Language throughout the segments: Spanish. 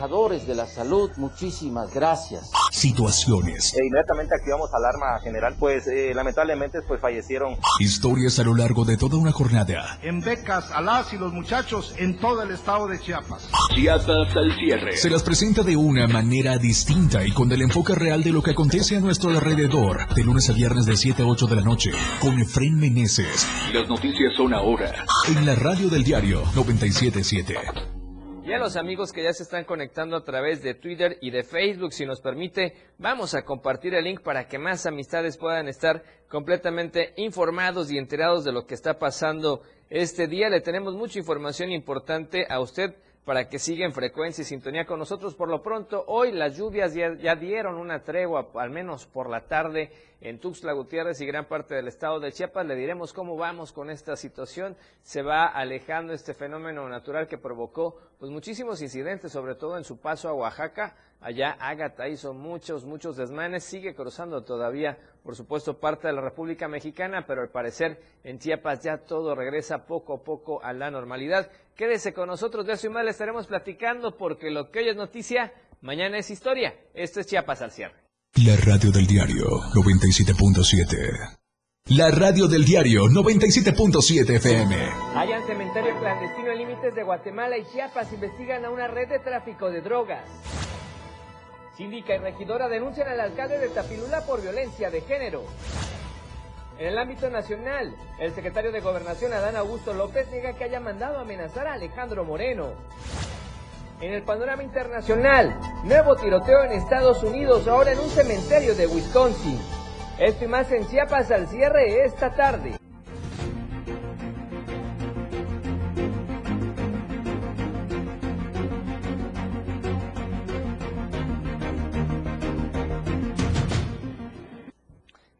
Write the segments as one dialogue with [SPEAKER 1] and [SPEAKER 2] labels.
[SPEAKER 1] trabajadores de la salud, muchísimas gracias.
[SPEAKER 2] Situaciones.
[SPEAKER 3] E inmediatamente activamos alarma general, pues eh, lamentablemente pues fallecieron.
[SPEAKER 2] Historias a lo largo de toda una jornada.
[SPEAKER 4] En becas a las y los muchachos en todo el estado de Chiapas.
[SPEAKER 2] Chiapas al cierre. Se las presenta de una manera distinta y con el enfoque real de lo que acontece a nuestro alrededor. De lunes a viernes de 7 a 8 de la noche. Con Efren Meneses. Las noticias son ahora. En la radio del diario 977.
[SPEAKER 5] Y a los amigos que ya se están conectando a través de Twitter y de Facebook, si nos permite, vamos a compartir el link para que más amistades puedan estar completamente informados y enterados de lo que está pasando este día. Le tenemos mucha información importante a usted para que siga en frecuencia y sintonía con nosotros. Por lo pronto, hoy las lluvias ya, dieron una tregua, al menos por la tarde, en Tuxtla Gutiérrez y gran parte del estado de Chiapas. Le diremos cómo vamos con esta situación. Se va alejando este fenómeno natural que provocó pues, muchísimos incidentes, sobre todo en su paso a Oaxaca. Allá Ágata hizo muchos, muchos desmanes, sigue cruzando todavía, por supuesto, parte de la República Mexicana, pero al parecer en Chiapas ya todo regresa poco a poco a la normalidad. Quédese con nosotros, de eso y más le estaremos platicando porque lo que hoy es noticia, mañana es historia. Esto es Chiapas al cierre.
[SPEAKER 2] La radio del diario 97.7. La radio del diario 97.7 FM.
[SPEAKER 5] Hayan cementerio clandestino en límites de Guatemala y Chiapas investigan a una red de tráfico de drogas. Síndica y regidora denuncian al alcalde de Tapilula por violencia de género. En el ámbito nacional, el secretario de Gobernación Adán Augusto López niega que haya mandado amenazar a Alejandro Moreno. En el panorama internacional, nuevo tiroteo en Estados Unidos, ahora en un cementerio de Wisconsin. Esto y más en Chiapas al cierre esta tarde.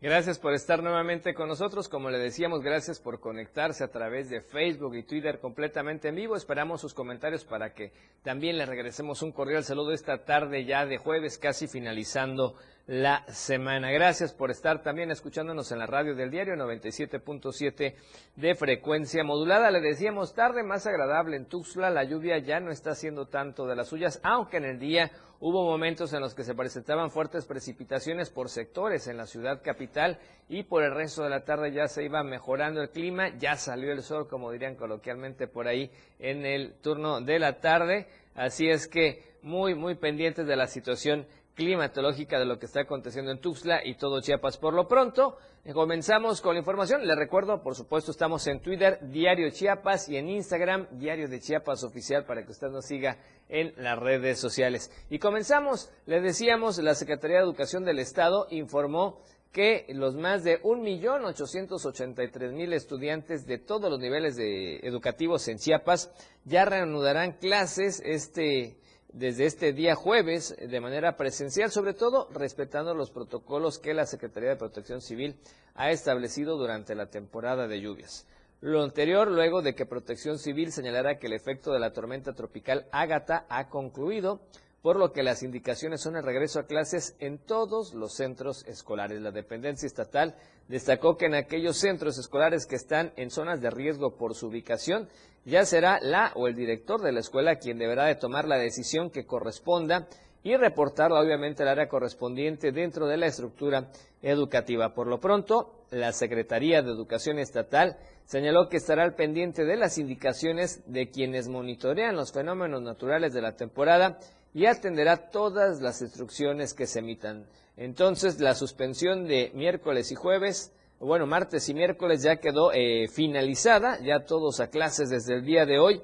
[SPEAKER 5] Gracias por estar nuevamente con nosotros. Como le decíamos, gracias por conectarse a través de Facebook y Twitter completamente en vivo. Esperamos sus comentarios para que también le regresemos un cordial saludo esta tarde ya de jueves, casi finalizando la semana. Gracias por estar también escuchándonos en la radio del diario 97.7 de frecuencia modulada. Le decíamos tarde más agradable en Tuxtla. La lluvia ya no está haciendo tanto de las suyas, aunque en el día hubo momentos en los que se presentaban fuertes precipitaciones por sectores en la ciudad capital y por el resto de la tarde ya se iba mejorando el clima. Ya salió el sol, como dirían coloquialmente por ahí en el turno de la tarde. Así es que muy, muy pendientes de la situación climatológica de lo que está aconteciendo en Tuxtla y todo Chiapas. Por lo pronto, comenzamos con la información. Le recuerdo, por supuesto, estamos en Twitter, Diario Chiapas, y en Instagram, Diario de Chiapas Oficial, para que usted nos siga en las redes sociales. Y comenzamos, le decíamos, la Secretaría de Educación del Estado informó que los más de 1.883.000 estudiantes de todos los niveles de educativos en Chiapas ya reanudarán clases este desde este día jueves de manera presencial, sobre todo respetando los protocolos que la Secretaría de Protección Civil ha establecido durante la temporada de lluvias. Lo anterior, luego de que Protección Civil señalara que el efecto de la tormenta tropical Ágata ha concluido, por lo que las indicaciones son el regreso a clases en todos los centros escolares. La dependencia estatal destacó que en aquellos centros escolares que están en zonas de riesgo por su ubicación, ya será la o el director de la escuela quien deberá de tomar la decisión que corresponda y reportarla obviamente al área correspondiente dentro de la estructura educativa. Por lo pronto, la Secretaría de Educación Estatal señaló que estará al pendiente de las indicaciones de quienes monitorean los fenómenos naturales de la temporada y atenderá todas las instrucciones que se emitan. Entonces, la suspensión de miércoles y jueves bueno, martes y miércoles ya quedó eh, finalizada, ya todos a clases desde el día de hoy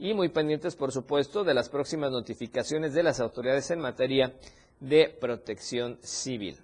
[SPEAKER 5] y muy pendientes, por supuesto, de las próximas notificaciones de las autoridades en materia de protección civil.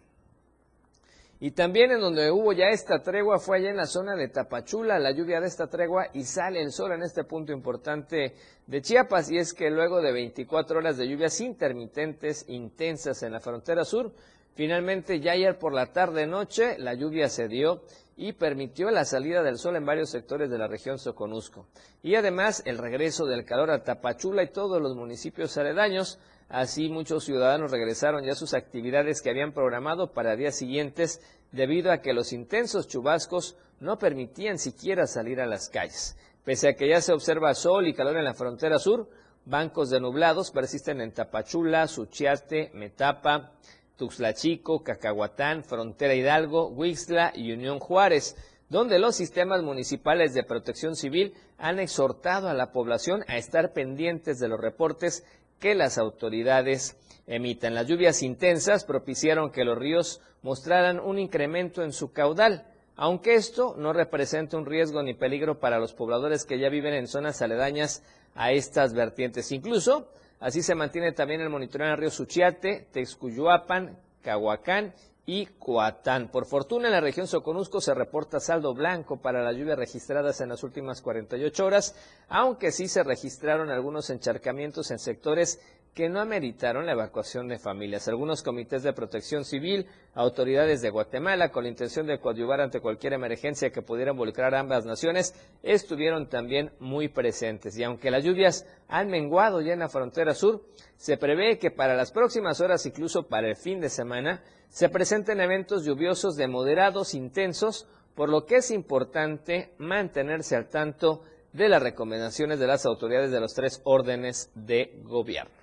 [SPEAKER 5] Y también en donde hubo ya esta tregua fue allá en la zona de Tapachula, la lluvia de esta tregua y sale el sol en este punto importante de Chiapas y es que luego de 24 horas de lluvias intermitentes intensas en la frontera sur, Finalmente, ya ayer por la tarde-noche, la lluvia se dio y permitió la salida del sol en varios sectores de la región Soconusco. Y además, el regreso del calor a Tapachula y todos los municipios aledaños. Así, muchos ciudadanos regresaron ya a sus actividades que habían programado para días siguientes debido a que los intensos chubascos no permitían siquiera salir a las calles. Pese a que ya se observa sol y calor en la frontera sur, bancos de nublados persisten en Tapachula, Suchiate, Metapa, Tuxtla Chico, Cacahuatán, Frontera Hidalgo, Huixla y Unión Juárez, donde los sistemas municipales de protección civil han exhortado a la población a estar pendientes de los reportes que las autoridades emitan. Las lluvias intensas propiciaron que los ríos mostraran un incremento en su caudal, aunque esto no representa un riesgo ni peligro para los pobladores que ya viven en zonas aledañas a estas vertientes. Incluso, así se mantiene también el monitoreo en el río Suchiate, Texcuyuapan, Cahuacán y Coatán. Por fortuna, en la región Soconusco se reporta saldo blanco para las lluvias registradas en las últimas 48 horas, aunque sí se registraron algunos encharcamientos en sectores que no ameritaron la evacuación de familias. Algunos comités de protección civil, autoridades de Guatemala, con la intención de coadyuvar ante cualquier emergencia que pudiera involucrar a ambas naciones, estuvieron también muy presentes. Y aunque las lluvias han menguado ya en la frontera sur, se prevé que para las próximas horas, incluso para el fin de semana, se presenten eventos lluviosos de moderados intensos, por lo que es importante mantenerse al tanto de las recomendaciones de las autoridades de los tres órdenes de gobierno.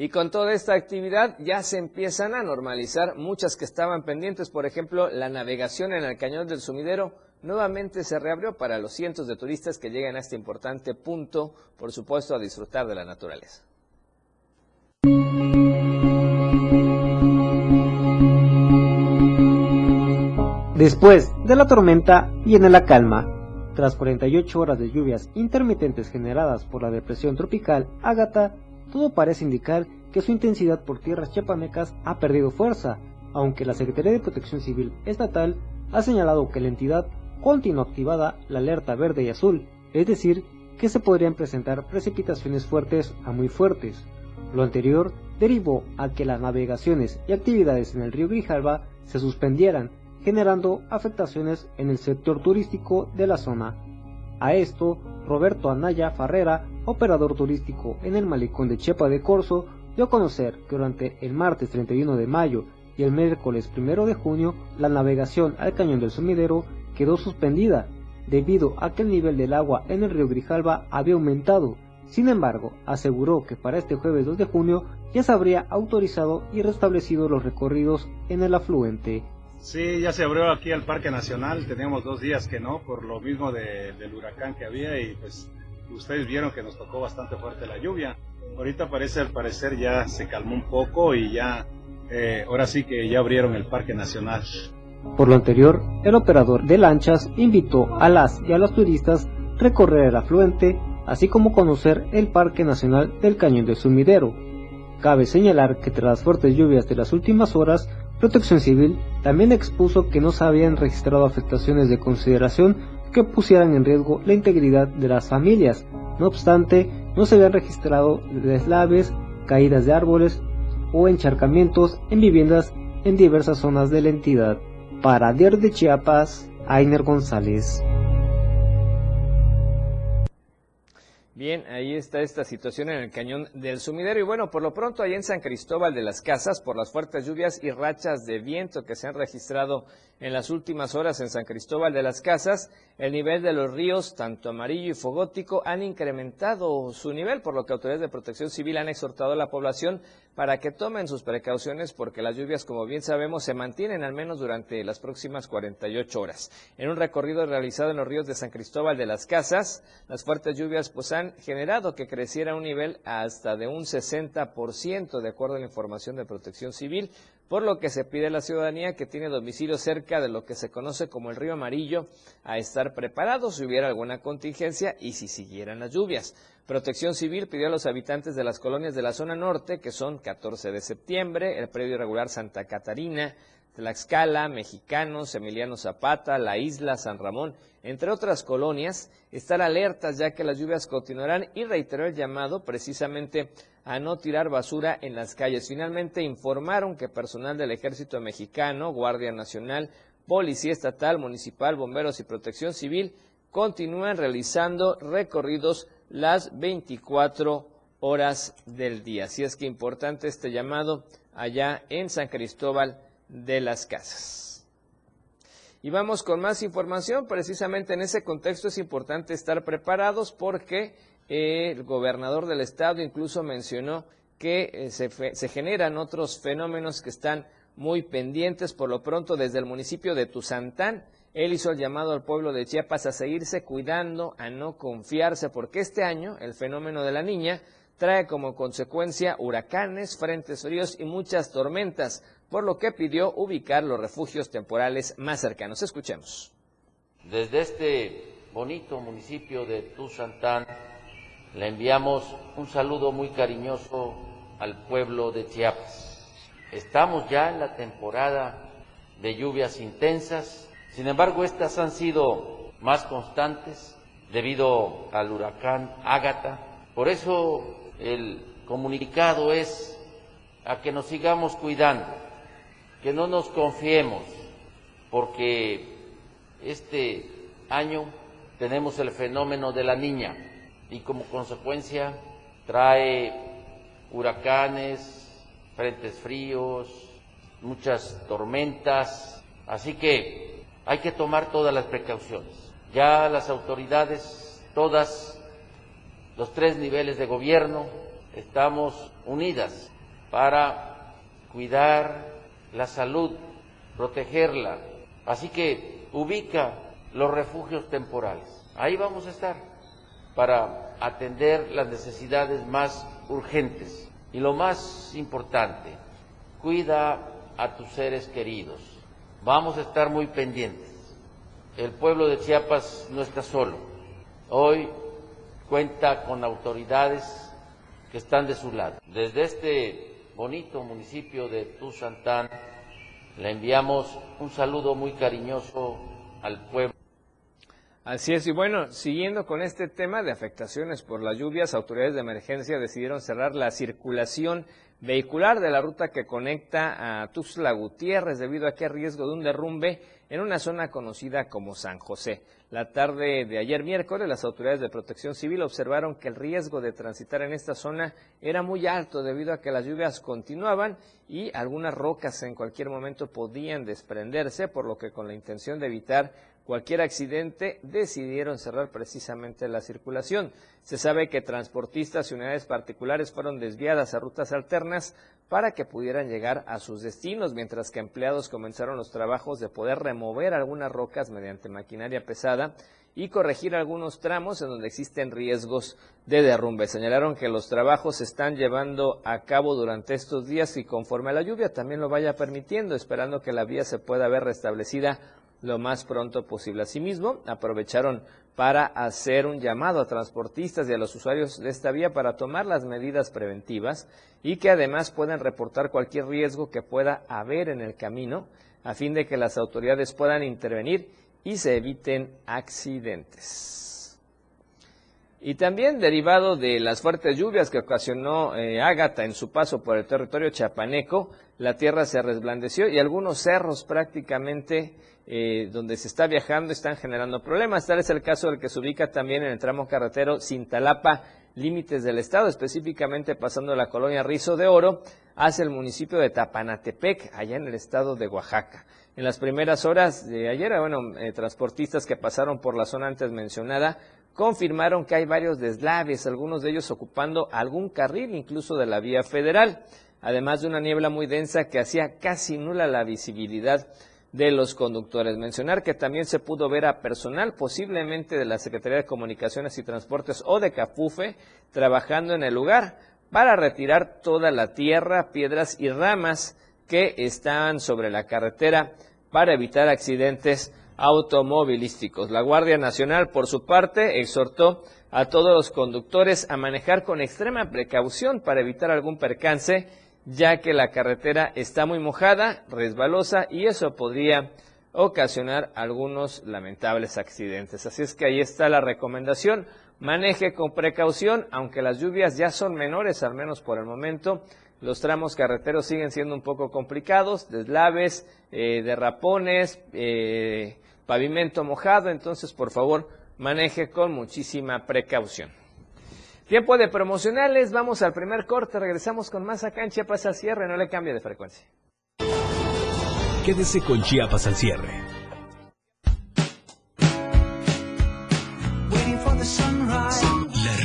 [SPEAKER 5] Y con toda esta actividad ya se empiezan a normalizar muchas que estaban pendientes. Por ejemplo, la navegación en el cañón del sumidero nuevamente se reabrió para los cientos de turistas que llegan a este importante punto, por supuesto, a disfrutar de la naturaleza.
[SPEAKER 6] Después de la tormenta viene la calma. Tras 48 horas de lluvias intermitentes generadas por la depresión tropical, Ágata todo parece indicar que su intensidad por tierras chiapanecas ha perdido fuerza, aunque la Secretaría de Protección Civil Estatal ha señalado que la entidad continúa activada la alerta verde y azul, es decir, que se podrían presentar precipitaciones fuertes a muy fuertes. Lo anterior derivó a que las navegaciones y actividades en el río Grijalva se suspendieran, generando afectaciones en el sector turístico de la zona. A esto, Roberto Anaya Farrera, operador turístico en el malecón de Chepa de Corzo, dio a conocer que durante el martes 31 de mayo y el miércoles 1 de junio la navegación al cañón del sumidero quedó suspendida debido a que el nivel del agua en el río Grijalva había aumentado. Sin embargo, aseguró que para este jueves 2 de junio ya se habría autorizado y restablecido los recorridos en el afluente.
[SPEAKER 7] Sí, ya se abrió aquí el Parque Nacional, teníamos dos días que no, por lo mismo del huracán que había y pues ustedes vieron que nos tocó bastante fuerte la lluvia. Ahorita parece, al parecer ya se calmó un poco y ya, eh, ahora sí que ya abrieron el Parque Nacional.
[SPEAKER 6] Por lo anterior, el operador de lanchas invitó a las y a los turistas recorrer el afluente, así como conocer el Parque Nacional del Cañón del Sumidero. Cabe señalar que tras las fuertes lluvias de las últimas horas, Protección Civil también expuso que no se habían registrado afectaciones de consideración que pusieran en riesgo la integridad de las familias. No obstante, no se habían registrado deslaves, caídas de árboles o encharcamientos en viviendas en diversas zonas de la entidad. Para Diario de Chiapas, Ainer González.
[SPEAKER 5] Bien, ahí está esta situación en el cañón del sumidero. Y bueno, por lo pronto, ahí en San Cristóbal de las Casas, por las fuertes lluvias y rachas de viento que se han registrado en las últimas horas en San Cristóbal de las Casas, el nivel de los ríos, tanto amarillo y fogótico, han incrementado su nivel, por lo que autoridades de protección civil han exhortado a la población para que tomen sus precauciones, porque las lluvias, como bien sabemos, se mantienen al menos durante las próximas 48 horas. En un recorrido realizado en los ríos de San Cristóbal de las Casas, las fuertes lluvias pues, han generado que creciera un nivel hasta de un 60%, de acuerdo a la información de protección civil, por lo que se pide a la ciudadanía que tiene domicilio cerca de lo que se conoce como el río Amarillo a estar preparados si hubiera alguna contingencia y si siguieran las lluvias. Protección Civil pidió a los habitantes de las colonias de la zona norte, que son 14 de septiembre, el predio irregular Santa Catarina, Tlaxcala, Mexicanos, Emiliano Zapata, La Isla, San Ramón, entre otras colonias, estar alertas ya que las lluvias continuarán y reiteró el llamado precisamente a no tirar basura en las calles. Finalmente informaron que personal del Ejército Mexicano, Guardia Nacional, Policía Estatal, Municipal, Bomberos y Protección Civil continúan realizando recorridos las 24 horas del día. Así es que importante este llamado allá en San Cristóbal de las casas. Y vamos con más información. Precisamente en ese contexto es importante estar preparados porque el gobernador del estado incluso mencionó que eh, se, se generan otros fenómenos que están muy pendientes por lo pronto desde el municipio de Tuzantán. Él hizo el llamado al pueblo de Chiapas a seguirse cuidando, a no confiarse, porque este año el fenómeno de la niña trae como consecuencia huracanes, frentes fríos y muchas tormentas, por lo que pidió ubicar los refugios temporales más cercanos. Escuchemos.
[SPEAKER 1] Desde este bonito municipio de Tuzantán le enviamos un saludo muy cariñoso al pueblo de Chiapas. Estamos ya en la temporada de lluvias intensas, sin embargo estas han sido más constantes debido al huracán Ágata. Por eso el comunicado es a que nos sigamos cuidando, que no nos confiemos, porque este año tenemos el fenómeno de la niña y como consecuencia trae huracanes, frentes fríos, muchas tormentas, así que hay que tomar todas las precauciones. Ya las autoridades, todas los tres niveles de gobierno estamos unidas para cuidar la salud, protegerla. Así que ubica los refugios temporales. Ahí vamos a estar para atender las necesidades más urgentes. Y lo más importante, cuida a tus seres queridos. Vamos a estar muy pendientes. El pueblo de Chiapas no está solo. Hoy cuenta con autoridades que están de su lado. Desde este bonito municipio de Tuzantán le enviamos un saludo muy cariñoso al pueblo.
[SPEAKER 5] Así es, y bueno, siguiendo con este tema de afectaciones por las lluvias, autoridades de emergencia decidieron cerrar la circulación vehicular de la ruta que conecta a Tuxtla Gutiérrez debido a que hay riesgo de un derrumbe en una zona conocida como San José. La tarde de ayer miércoles, las autoridades de protección civil observaron que el riesgo de transitar en esta zona era muy alto debido a que las lluvias continuaban y algunas rocas en cualquier momento podían desprenderse, por lo que con la intención de evitar cualquier accidente decidieron cerrar precisamente la circulación. Se sabe que transportistas y unidades particulares fueron desviadas a rutas alternas para que pudieran llegar a sus destinos, mientras que empleados comenzaron los trabajos de poder remover algunas rocas mediante maquinaria pesada y corregir algunos tramos en donde existen riesgos de derrumbe. Señalaron que los trabajos se están llevando a cabo durante estos días y conforme a la lluvia también lo vaya permitiendo, esperando que la vía se pueda ver restablecida lo más pronto posible. Asimismo, aprovecharon para hacer un llamado a transportistas y a los usuarios de esta vía para tomar las medidas preventivas y que además puedan reportar cualquier riesgo que pueda haber en el camino a fin de que las autoridades puedan intervenir y se eviten accidentes. Y también derivado de las fuertes lluvias que ocasionó eh, Ágata en su paso por el territorio chapaneco, la tierra se resblandeció y algunos cerros prácticamente eh, donde se está viajando están generando problemas. Tal es el caso del que se ubica también en el tramo carretero Cintalapa, límites del estado, específicamente pasando la colonia Rizo de Oro hacia el municipio de Tapanatepec, allá en el estado de Oaxaca. En las primeras horas de ayer, bueno, eh, transportistas que pasaron por la zona antes mencionada confirmaron que hay varios deslaves, algunos de ellos ocupando algún carril incluso de la vía federal, además de una niebla muy densa que hacía casi nula la visibilidad de los conductores. Mencionar que también se pudo ver a personal posiblemente de la Secretaría de Comunicaciones y Transportes o de Capufe trabajando en el lugar para retirar toda la tierra, piedras y ramas que están sobre la carretera para evitar accidentes automovilísticos. La Guardia Nacional, por su parte, exhortó a todos los conductores a manejar con extrema precaución para evitar algún percance ya que la carretera está muy mojada, resbalosa y eso podría ocasionar algunos lamentables accidentes. Así es que ahí está la recomendación. Maneje con precaución, aunque las lluvias ya son menores, al menos por el momento. Los tramos carreteros siguen siendo un poco complicados, deslaves, eh, derrapones, eh, pavimento mojado, entonces por favor maneje con muchísima precaución. Tiempo de promocionales, vamos al primer corte, regresamos con más acá en Chiapas al cierre, no le cambie de frecuencia.
[SPEAKER 2] Quédese con Chiapas al cierre.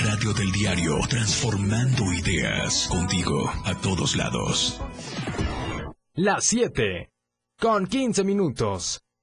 [SPEAKER 2] radio del diario, transformando ideas contigo a todos lados.
[SPEAKER 8] Las 7, con 15 minutos.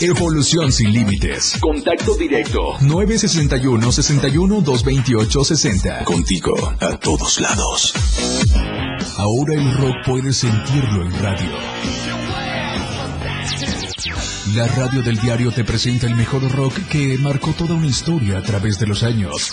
[SPEAKER 2] Evolución sin límites.
[SPEAKER 9] Contacto directo.
[SPEAKER 2] 961-61-228-60. Contigo a todos lados. Ahora el rock puedes sentirlo en radio. La radio del diario te presenta el mejor rock que marcó toda una historia a través de los años.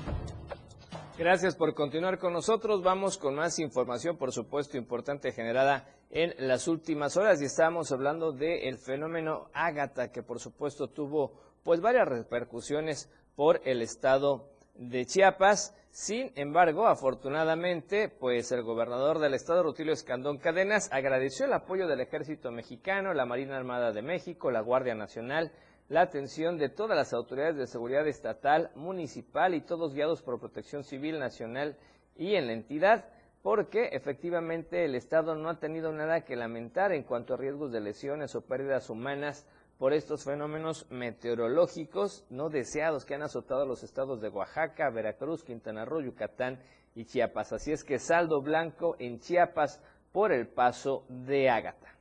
[SPEAKER 5] Gracias por continuar con nosotros. Vamos con más información, por supuesto, importante generada en las últimas horas y estamos hablando del fenómeno Ágata, que por supuesto tuvo pues varias repercusiones por el estado de Chiapas. Sin embargo, afortunadamente, pues el gobernador del estado, Rutilio Escandón Cadenas, agradeció el apoyo del ejército mexicano, la Marina Armada de México, la Guardia Nacional, la atención de todas las autoridades de seguridad estatal, municipal y todos guiados por Protección Civil Nacional y en la entidad, porque efectivamente el Estado no ha tenido nada que lamentar en cuanto a riesgos de lesiones o pérdidas humanas por estos fenómenos meteorológicos no deseados que han azotado los estados de Oaxaca, Veracruz, Quintana Roo, Yucatán y Chiapas. Así es que saldo blanco en Chiapas por el paso de Ágata.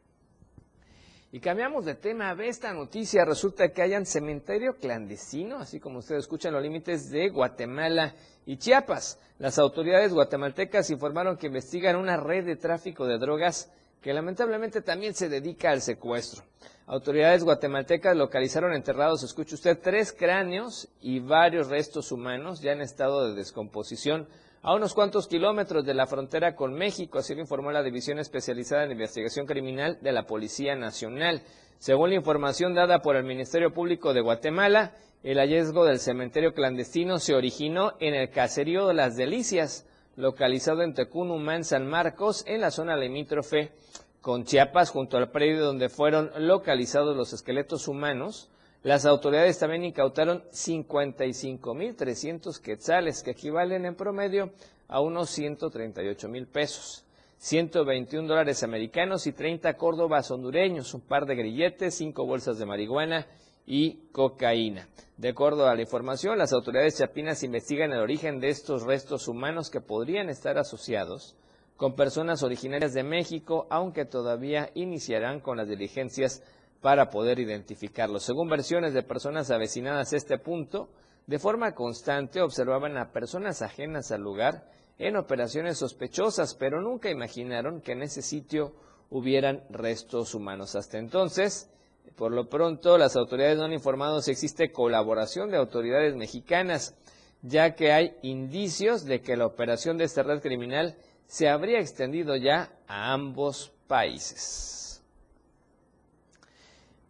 [SPEAKER 5] Y cambiamos de tema. Ve esta noticia. Resulta que hay un cementerio clandestino, así como ustedes escuchan, los límites de Guatemala y Chiapas. Las autoridades guatemaltecas informaron que investigan una red de tráfico de drogas que lamentablemente también se dedica al secuestro. Autoridades guatemaltecas localizaron enterrados, escuche usted, tres cráneos y varios restos humanos ya en estado de descomposición a unos cuantos kilómetros de la frontera con México, así lo informó la División Especializada en Investigación Criminal de la Policía Nacional. Según la información dada por el Ministerio Público de Guatemala, el hallazgo del cementerio clandestino se originó en el caserío de Las Delicias, localizado en Tecunumán, San Marcos, en la zona limítrofe con Chiapas, junto al predio donde fueron localizados los esqueletos humanos las autoridades también incautaron 55.300 quetzales, que equivalen en promedio a unos 138 mil pesos. 121 dólares americanos y 30 córdobas hondureños, un par de grilletes, cinco bolsas de marihuana y cocaína. De acuerdo a la información, las autoridades chapinas investigan el origen de estos restos humanos que podrían estar asociados con personas originarias de México, aunque todavía iniciarán con las diligencias para poder identificarlos. Según versiones de personas avecinadas a este punto, de forma constante observaban a personas ajenas al lugar en operaciones sospechosas, pero nunca imaginaron que en ese sitio hubieran restos humanos. Hasta entonces, por lo pronto, las autoridades no han informado si existe colaboración de autoridades mexicanas, ya que hay indicios de que la operación de esta red criminal se habría extendido ya a ambos países.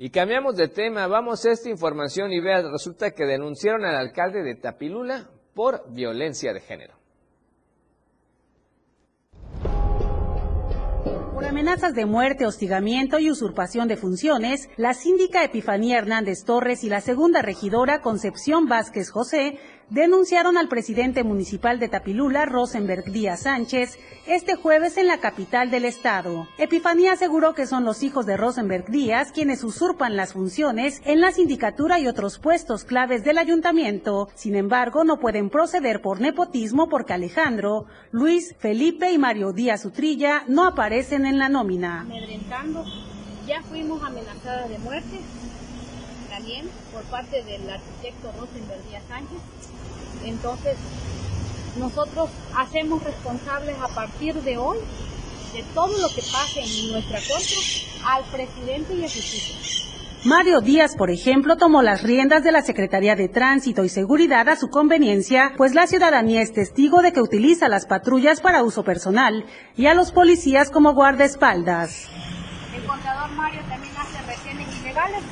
[SPEAKER 5] Y cambiamos de tema, vamos a esta información y vea, resulta que denunciaron al alcalde de Tapilula por violencia de género.
[SPEAKER 10] Por amenazas de muerte, hostigamiento y usurpación de funciones, la síndica Epifanía Hernández Torres y la segunda regidora Concepción Vázquez José denunciaron al presidente municipal de Tapilula, Rosenberg Díaz Sánchez, este jueves en la capital del estado. Epifanía aseguró que son los hijos de Rosenberg Díaz quienes usurpan las funciones en la sindicatura y otros puestos claves del ayuntamiento. Sin embargo, no pueden proceder por nepotismo porque Alejandro, Luis, Felipe y Mario Díaz Utrilla no aparecen en la nómina.
[SPEAKER 11] Ya fuimos amenazadas de muerte también por parte del arquitecto Rosenberg Díaz Sánchez entonces, nosotros hacemos responsables a partir de hoy de todo lo que pase en nuestra contra al presidente y a sus hijos.
[SPEAKER 10] Mario Díaz, por ejemplo, tomó las riendas de la Secretaría de Tránsito y Seguridad a su conveniencia, pues la ciudadanía es testigo de que utiliza las patrullas para uso personal y a los policías como guardaespaldas.
[SPEAKER 11] El contador Mario también hace retenes ilegales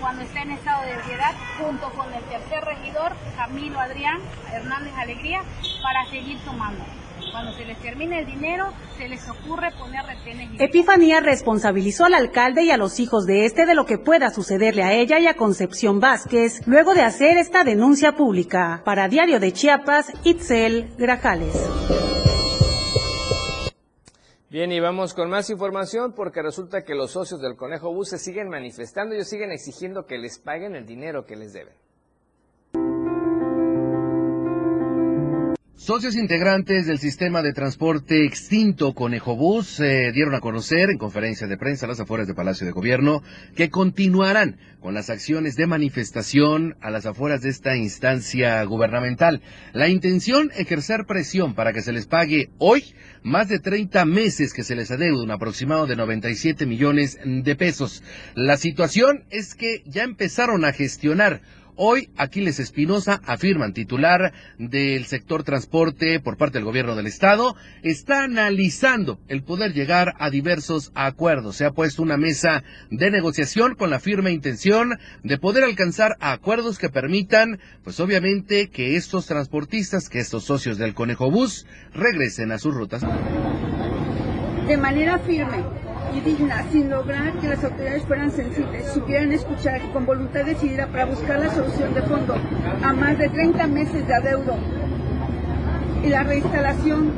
[SPEAKER 11] cuando está en estado de ebriedad, junto con el tercer regidor, Camilo Adrián Hernández Alegría, para seguir tomando. Cuando se les termine el dinero, se les ocurre poner retenes.
[SPEAKER 10] Epifanía responsabilizó al alcalde y a los hijos de este de lo que pueda sucederle a ella y a Concepción Vázquez luego de hacer esta denuncia pública. Para Diario de Chiapas, Itzel Grajales.
[SPEAKER 5] Bien, y vamos con más información porque resulta que los socios del Conejo Bus se siguen manifestando, ellos siguen exigiendo que les paguen el dinero que les deben.
[SPEAKER 12] Socios integrantes del sistema de transporte extinto Conejo Bus eh, dieron a conocer en conferencia de prensa a las afueras del Palacio de Gobierno que continuarán con las acciones de manifestación a las afueras de esta instancia gubernamental. La intención, ejercer presión para que se les pague hoy más de 30 meses que se les adeuda, un aproximado de 97 millones de pesos. La situación es que ya empezaron a gestionar Hoy, Aquiles Espinosa, afirman titular del sector transporte por parte del gobierno del estado, está analizando el poder llegar a diversos acuerdos. Se ha puesto una mesa de negociación con la firme intención de poder alcanzar acuerdos que permitan, pues obviamente, que estos transportistas, que estos socios del Conejo Bus, regresen a sus rutas.
[SPEAKER 13] De manera firme y digna, sin lograr que las autoridades fueran sensibles, supieran escuchar y con voluntad decidida para buscar la solución de fondo a más de 30 meses de adeudo y la reinstalación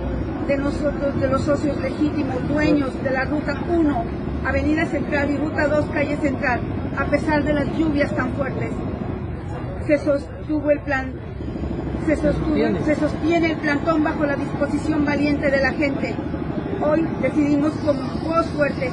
[SPEAKER 13] de nosotros, de los socios legítimos, dueños de la Ruta 1, Avenida Central y Ruta 2, Calle Central, a pesar de las lluvias tan fuertes. Se sostuvo el plan, se, se sostiene el plantón bajo la disposición valiente de la gente hoy decidimos como voz fuerte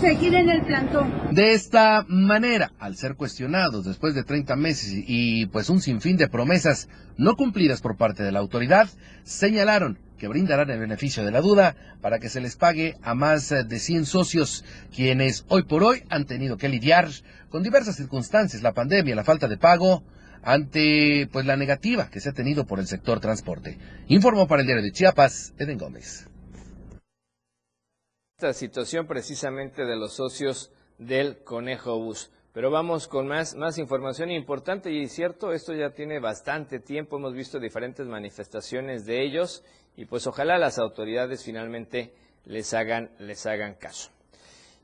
[SPEAKER 13] seguir en el plantón.
[SPEAKER 12] De esta manera, al ser cuestionados después de 30 meses y pues un sinfín de promesas no cumplidas por parte de la autoridad, señalaron que brindarán el beneficio de la duda para que se les pague a más de 100 socios, quienes hoy por hoy han tenido que lidiar con diversas circunstancias, la pandemia, la falta de pago, ante pues la negativa que se ha tenido por el sector transporte. Informó para el diario de Chiapas, Eden Gómez
[SPEAKER 5] esta situación precisamente de los socios del Conejo Bus. Pero vamos con más, más información importante y cierto, esto ya tiene bastante tiempo, hemos visto diferentes manifestaciones de ellos y pues ojalá las autoridades finalmente les hagan, les hagan caso.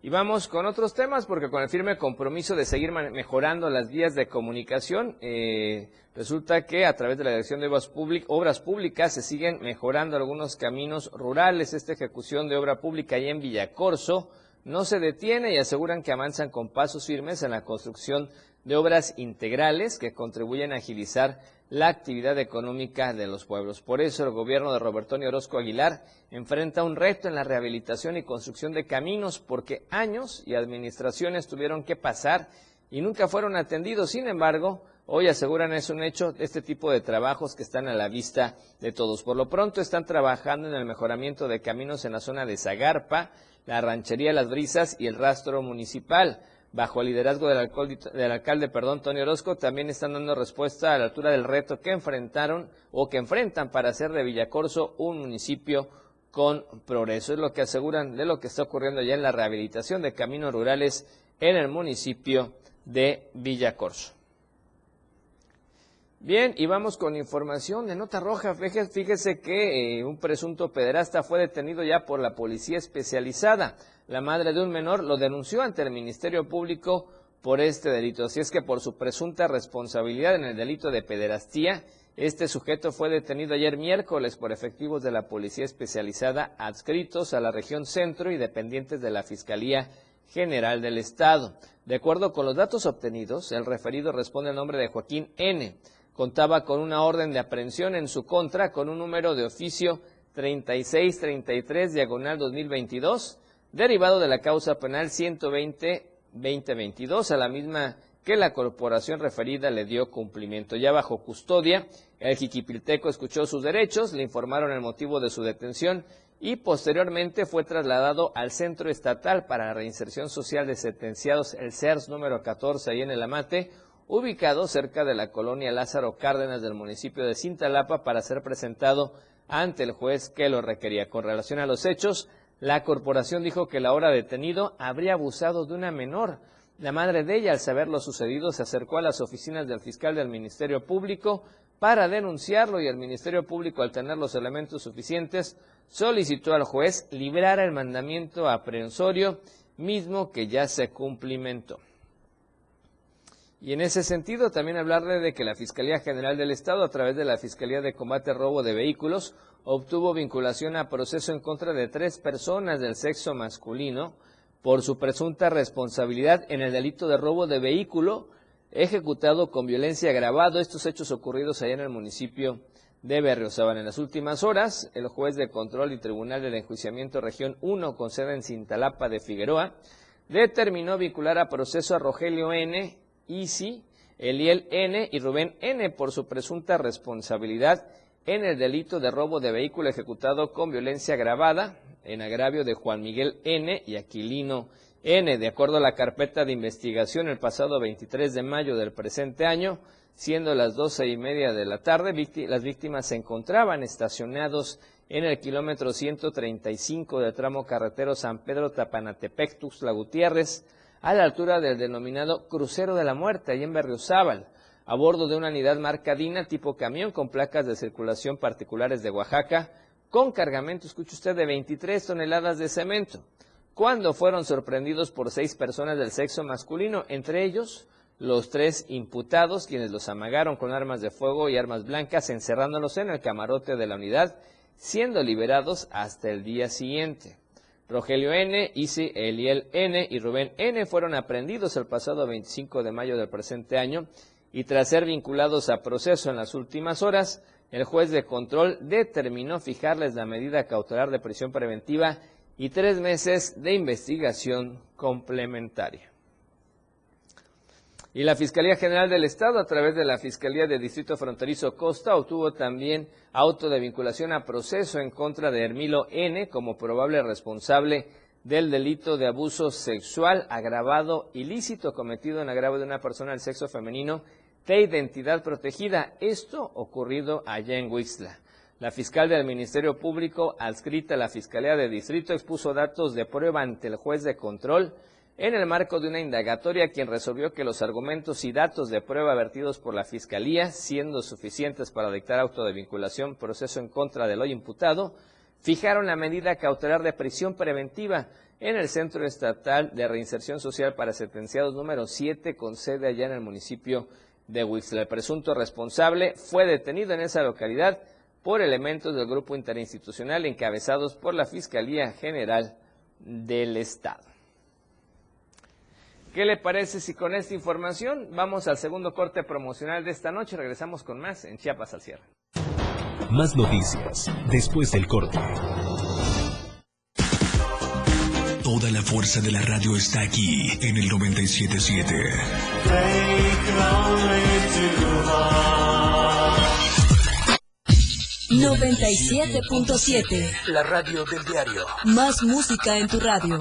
[SPEAKER 5] Y vamos con otros temas, porque con el firme compromiso de seguir mejorando las vías de comunicación, eh, resulta que a través de la Dirección de Obras, Públicas se siguen mejorando algunos caminos rurales. Esta ejecución de obra pública ahí en Villacorso no se detiene y aseguran que avanzan con pasos firmes en la construcción de obras integrales que contribuyen a agilizar la actividad económica de los pueblos. Por eso el gobierno de Roberto Orozco Aguilar enfrenta un reto en la rehabilitación y construcción de caminos porque años y administraciones tuvieron que pasar y nunca fueron atendidos. Sin embargo, hoy aseguran es un hecho este tipo de trabajos que están a la vista de todos. Por lo pronto están trabajando en el mejoramiento de caminos en la zona de Zagarpa, la ranchería Las Brisas y el rastro municipal. Bajo el liderazgo del alcalde, del alcalde perdón, Tony Orozco, también están dando respuesta a la altura del reto que enfrentaron o que enfrentan para hacer de Villacorso un municipio con progreso. Es lo que aseguran de lo que está ocurriendo ya en la rehabilitación de caminos rurales en el municipio de Villacorso. Bien, y vamos con información de nota roja. Fíjese que eh, un presunto pederasta fue detenido ya por la policía especializada. La madre de un menor lo denunció ante el Ministerio Público por este delito. Así es que por su presunta responsabilidad en el delito de pederastía, este sujeto fue detenido ayer miércoles por efectivos de la policía especializada adscritos a la región centro y dependientes de la Fiscalía General del Estado. De acuerdo con los datos obtenidos, el referido responde al nombre de Joaquín N contaba con una orden de aprehensión en su contra con un número de oficio 3633 diagonal 2022, derivado de la causa penal 120-2022, a la misma que la corporación referida le dio cumplimiento. Ya bajo custodia, el jiquipilteco escuchó sus derechos, le informaron el motivo de su detención y posteriormente fue trasladado al Centro Estatal para la Reinserción Social de Sentenciados, el CERS número 14, ahí en el Amate, ubicado cerca de la colonia Lázaro Cárdenas del municipio de Cintalapa para ser presentado ante el juez que lo requería. Con relación a los hechos, la corporación dijo que la hora detenido habría abusado de una menor. La madre de ella, al saber lo sucedido, se acercó a las oficinas del fiscal del Ministerio Público para denunciarlo y el Ministerio Público, al tener los elementos suficientes, solicitó al juez librar el mandamiento aprehensorio, mismo que ya se cumplimentó. Y en ese sentido también hablarle de que la Fiscalía General del Estado, a través de la Fiscalía de Combate al Robo de Vehículos, obtuvo vinculación a proceso en contra de tres personas del sexo masculino por su presunta responsabilidad en el delito de robo de vehículo ejecutado con violencia agravado. Estos hechos ocurridos allá en el municipio de Berriozábal. En las últimas horas, el juez de control y tribunal del enjuiciamiento región 1 con sede en Cintalapa de Figueroa determinó vincular a proceso a Rogelio N Isi, Eliel N. y Rubén N. por su presunta responsabilidad en el delito de robo de vehículo ejecutado con violencia agravada en agravio de Juan Miguel N. y Aquilino N. De acuerdo a la carpeta de investigación, el pasado 23 de mayo del presente año, siendo las doce y media de la tarde, las víctimas se encontraban estacionados en el kilómetro 135 del tramo carretero San Pedro Tapanatepec, Tuxtla Gutiérrez, a la altura del denominado Crucero de la Muerte, ahí en Berriozábal, a bordo de una unidad marcadina tipo camión con placas de circulación particulares de Oaxaca, con cargamento, escuche usted, de 23 toneladas de cemento, cuando fueron sorprendidos por seis personas del sexo masculino, entre ellos los tres imputados, quienes los amagaron con armas de fuego y armas blancas, encerrándolos en el camarote de la unidad, siendo liberados hasta el día siguiente. Rogelio N., Isi Eliel N. y Rubén N. fueron aprendidos el pasado 25 de mayo del presente año y tras ser vinculados a proceso en las últimas horas, el juez de control determinó fijarles la medida cautelar de prisión preventiva y tres meses de investigación complementaria. Y la Fiscalía General del Estado, a través de la Fiscalía de Distrito Fronterizo Costa, obtuvo también auto de vinculación a proceso en contra de Hermilo N. como probable responsable del delito de abuso sexual agravado ilícito cometido en agravo de una persona del sexo femenino de identidad protegida. Esto ocurrido allá en Huixla. La fiscal del Ministerio Público, adscrita a la Fiscalía de Distrito, expuso datos de prueba ante el juez de control en el marco de una indagatoria quien resolvió que los argumentos y datos de prueba vertidos por la Fiscalía, siendo suficientes para dictar auto de vinculación proceso en contra del hoy imputado, fijaron la medida cautelar de prisión preventiva en el Centro Estatal de Reinserción Social para Sentenciados número 7 con sede allá en el municipio de Huixla. El presunto responsable fue detenido en esa localidad por elementos del grupo interinstitucional encabezados por la Fiscalía General del Estado. ¿Qué le parece si con esta información vamos al segundo corte promocional de esta noche? Regresamos con más en Chiapas al cierre.
[SPEAKER 2] Más noticias después del corte. Toda la fuerza de la radio está aquí en el 977.
[SPEAKER 14] 97.7.
[SPEAKER 2] La radio del diario.
[SPEAKER 14] Más música en tu radio.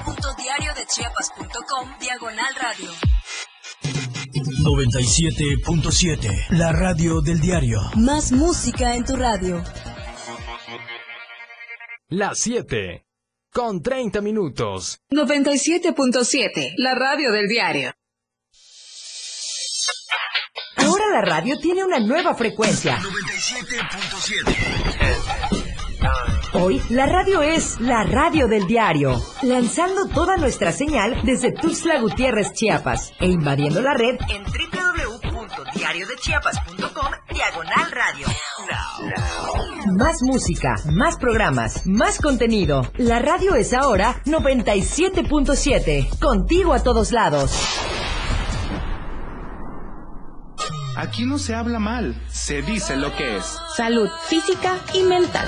[SPEAKER 14] www.diariodechiapas.com Diagonal Radio.
[SPEAKER 15] 97.7. La radio del diario.
[SPEAKER 14] Más música en tu radio.
[SPEAKER 8] Las 7. Con 30 minutos.
[SPEAKER 14] 97.7. La radio del diario.
[SPEAKER 16] Ahora la radio tiene una nueva frecuencia.
[SPEAKER 2] 97.7.
[SPEAKER 16] Hoy la radio es la radio del diario, lanzando toda nuestra señal desde Tuxtla Gutiérrez, Chiapas, e invadiendo la red en www.diariodechiapas.com diagonal radio. Más música, más programas, más contenido. La radio es ahora 97.7, contigo a todos lados.
[SPEAKER 4] Aquí no se habla mal, se dice lo que es.
[SPEAKER 17] Salud física y mental.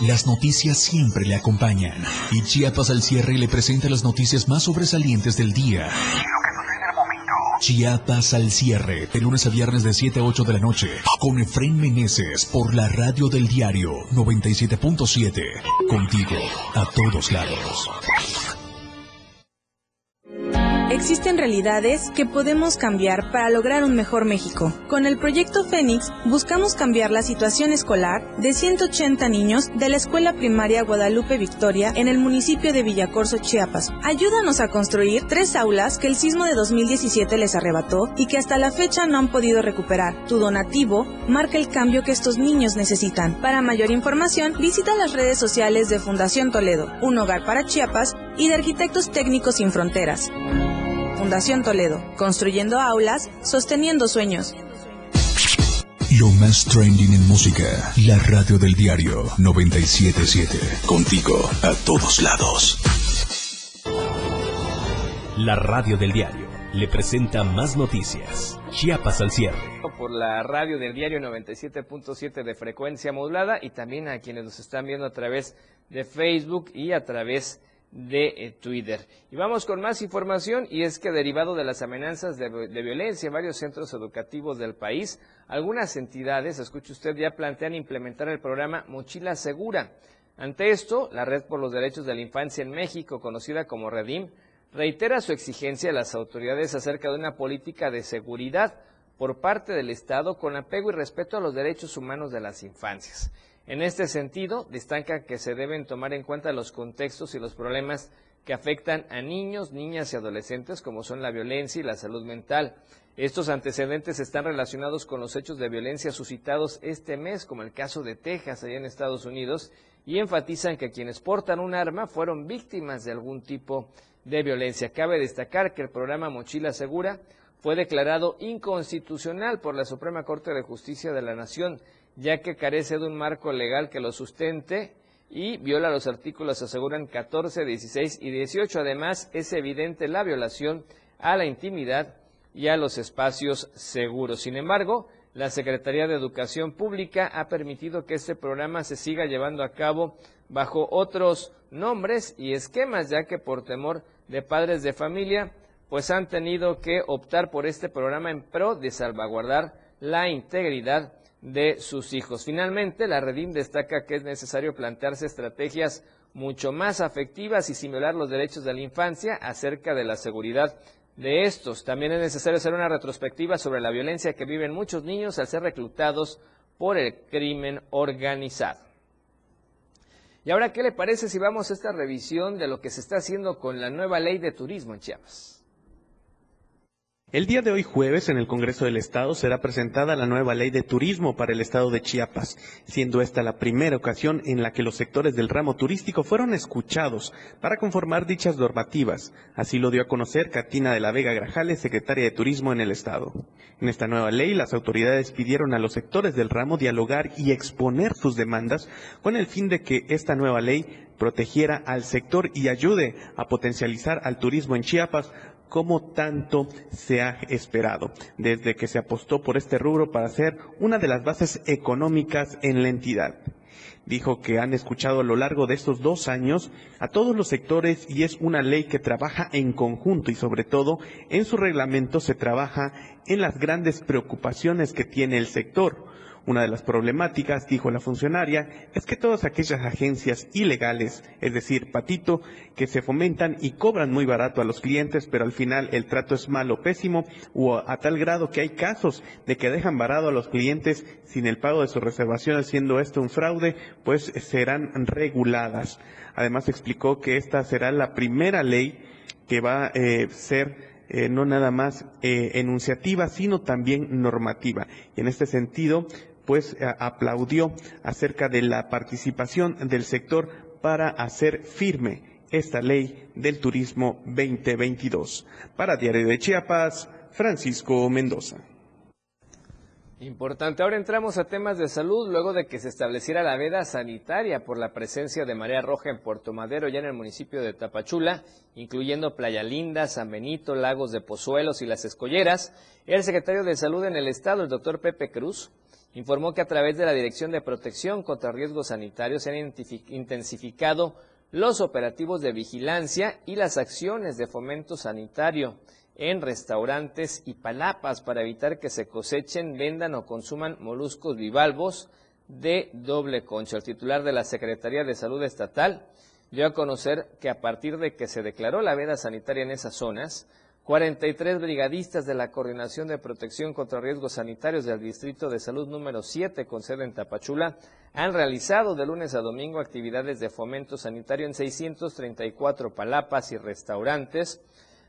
[SPEAKER 2] las noticias siempre le acompañan. Y Chiapas al cierre le presenta las noticias más sobresalientes del día. Chiapas al cierre, de lunes a viernes de 7 a 8 de la noche, con Efren Meneses por la radio del diario 97.7. Contigo, a todos lados.
[SPEAKER 18] Existen realidades que podemos cambiar para lograr un mejor México. Con el proyecto Fénix buscamos cambiar la situación escolar de 180 niños de la escuela primaria Guadalupe Victoria en el municipio de Villacorso, Chiapas. Ayúdanos a construir tres aulas que el sismo de 2017 les arrebató y que hasta la fecha no han podido recuperar. Tu donativo marca el cambio que estos niños necesitan. Para mayor información, visita las redes sociales de Fundación Toledo, Un Hogar para Chiapas y de Arquitectos Técnicos Sin Fronteras. Fundación Toledo, construyendo aulas, sosteniendo sueños.
[SPEAKER 2] Lo más trending en música, la radio del diario 977. Contigo, a todos lados.
[SPEAKER 8] La radio del diario le presenta más noticias. Chiapas al cierre.
[SPEAKER 5] Por la radio del diario 97.7 de frecuencia modulada y también a quienes nos están viendo a través de Facebook y a través de eh, Twitter. Y vamos con más información y es que derivado de las amenazas de, de, violencia en varios centros educativos del país, algunas entidades, escuche usted, ya plantean implementar el programa Mochila Segura. Ante esto, la Red por los Derechos de la Infancia en México, conocida como Redim, reitera su exigencia a las autoridades acerca de una política de seguridad por parte del Estado con apego y respeto a los derechos humanos de las infancias. En este sentido, destaca que se deben tomar en cuenta los contextos y los problemas que afectan a niños, niñas y adolescentes, como son la violencia y la salud mental. Estos antecedentes están relacionados con los hechos de violencia suscitados este mes, como el caso de Texas, allá en Estados Unidos, y enfatizan que quienes portan un arma fueron víctimas de algún tipo de violencia. Cabe destacar que el programa Mochila Segura fue declarado inconstitucional por la Suprema Corte de Justicia de la Nación, ya que carece de un marco legal que lo sustente y viola los artículos, aseguran 14, 16 y 18. Además, es evidente la violación a la intimidad y a los espacios seguros. Sin embargo, la Secretaría de Educación Pública ha permitido que este programa se siga llevando a cabo bajo otros nombres y esquemas, ya que por temor de padres de familia pues han tenido que optar por este programa en pro de salvaguardar la integridad de sus hijos. Finalmente, la Redim destaca que es necesario plantearse estrategias mucho más afectivas y simular los derechos de la infancia acerca de la seguridad de estos. También es necesario hacer una retrospectiva sobre la violencia que viven muchos niños al ser reclutados por el crimen organizado. Y ahora, ¿qué le parece si vamos a esta revisión de lo que se está haciendo con la nueva ley de turismo en Chiapas?
[SPEAKER 19] El día de hoy jueves en el Congreso del Estado será presentada la nueva ley de turismo para el Estado de Chiapas, siendo esta la primera ocasión en la que los sectores del ramo turístico fueron escuchados para conformar dichas normativas. Así lo dio a conocer Catina de la Vega Grajales, secretaria de Turismo en el Estado. En esta nueva ley, las autoridades pidieron a los sectores del ramo dialogar y exponer sus demandas con el fin de que esta nueva ley protegiera al sector y ayude a potencializar al turismo en Chiapas, como tanto se ha esperado, desde que se apostó por este rubro para ser una de las bases económicas en la entidad. Dijo que han escuchado a lo largo de estos dos años a todos los sectores y es una ley que trabaja en conjunto y sobre todo en su reglamento se trabaja en las grandes preocupaciones que tiene el sector, una de las problemáticas, dijo la funcionaria, es que todas aquellas agencias ilegales, es decir, patito, que se fomentan y cobran muy barato a los clientes, pero al final el trato es malo, pésimo, o a tal grado que hay casos de que dejan varado a los clientes sin el pago de sus reservaciones, siendo esto un fraude, pues serán reguladas. Además explicó que esta será la primera ley que va a eh, ser eh, no nada más eh, enunciativa, sino también normativa. Y en este sentido, pues aplaudió acerca de la participación del sector para hacer firme esta ley del turismo 2022. Para Diario de Chiapas, Francisco Mendoza.
[SPEAKER 5] Importante. Ahora entramos a temas de salud luego de que se estableciera la veda sanitaria por la presencia de marea roja en Puerto Madero, ya en el municipio de Tapachula, incluyendo Playa Linda, San Benito, Lagos de Pozuelos y Las Escolleras. El secretario de Salud en el Estado, el doctor Pepe Cruz, informó que a través de la Dirección de Protección contra Riesgos Sanitarios se han intensificado los operativos de vigilancia y las acciones de fomento sanitario en restaurantes y palapas para evitar que se cosechen, vendan o consuman moluscos bivalvos de doble concha. El titular de la Secretaría de Salud Estatal dio a conocer que a partir de que se declaró la veda sanitaria en esas zonas, 43 brigadistas de la Coordinación de Protección contra Riesgos Sanitarios del Distrito de Salud número 7 con sede en Tapachula han realizado de lunes a domingo actividades de fomento sanitario en 634 palapas y restaurantes,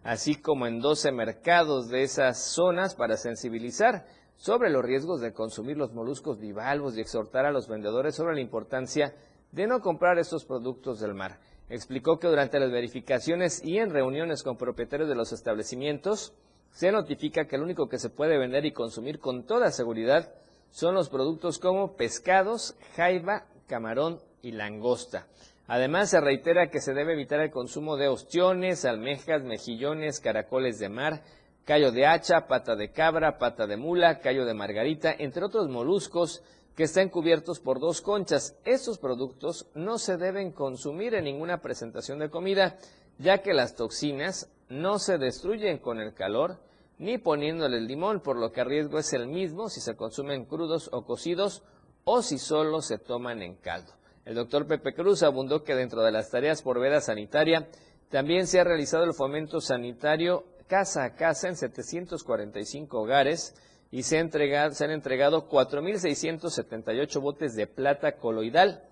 [SPEAKER 5] así como en 12 mercados de esas zonas para sensibilizar sobre los riesgos de consumir los moluscos bivalvos y exhortar a los vendedores sobre la importancia de no comprar estos productos del mar explicó que durante las verificaciones y en reuniones con propietarios de los establecimientos, se notifica que lo único que se puede vender y consumir con toda seguridad son los productos como pescados, jaiba, camarón y langosta. Además, se reitera que se debe evitar el consumo de ostiones, almejas, mejillones, caracoles de mar, callo de hacha, pata de cabra, pata de mula, callo de margarita, entre otros moluscos que están cubiertos por dos conchas. Estos productos no se deben consumir en ninguna presentación de comida, ya que las toxinas no se destruyen con el calor ni poniéndole el limón, por lo que el riesgo es el mismo si se consumen crudos o cocidos o si solo se toman en caldo. El doctor Pepe Cruz abundó que dentro de las tareas por veda sanitaria también se ha realizado el fomento sanitario casa a casa en 745 hogares, y se, han entregado, se han entregado 4.678 botes de plata coloidal,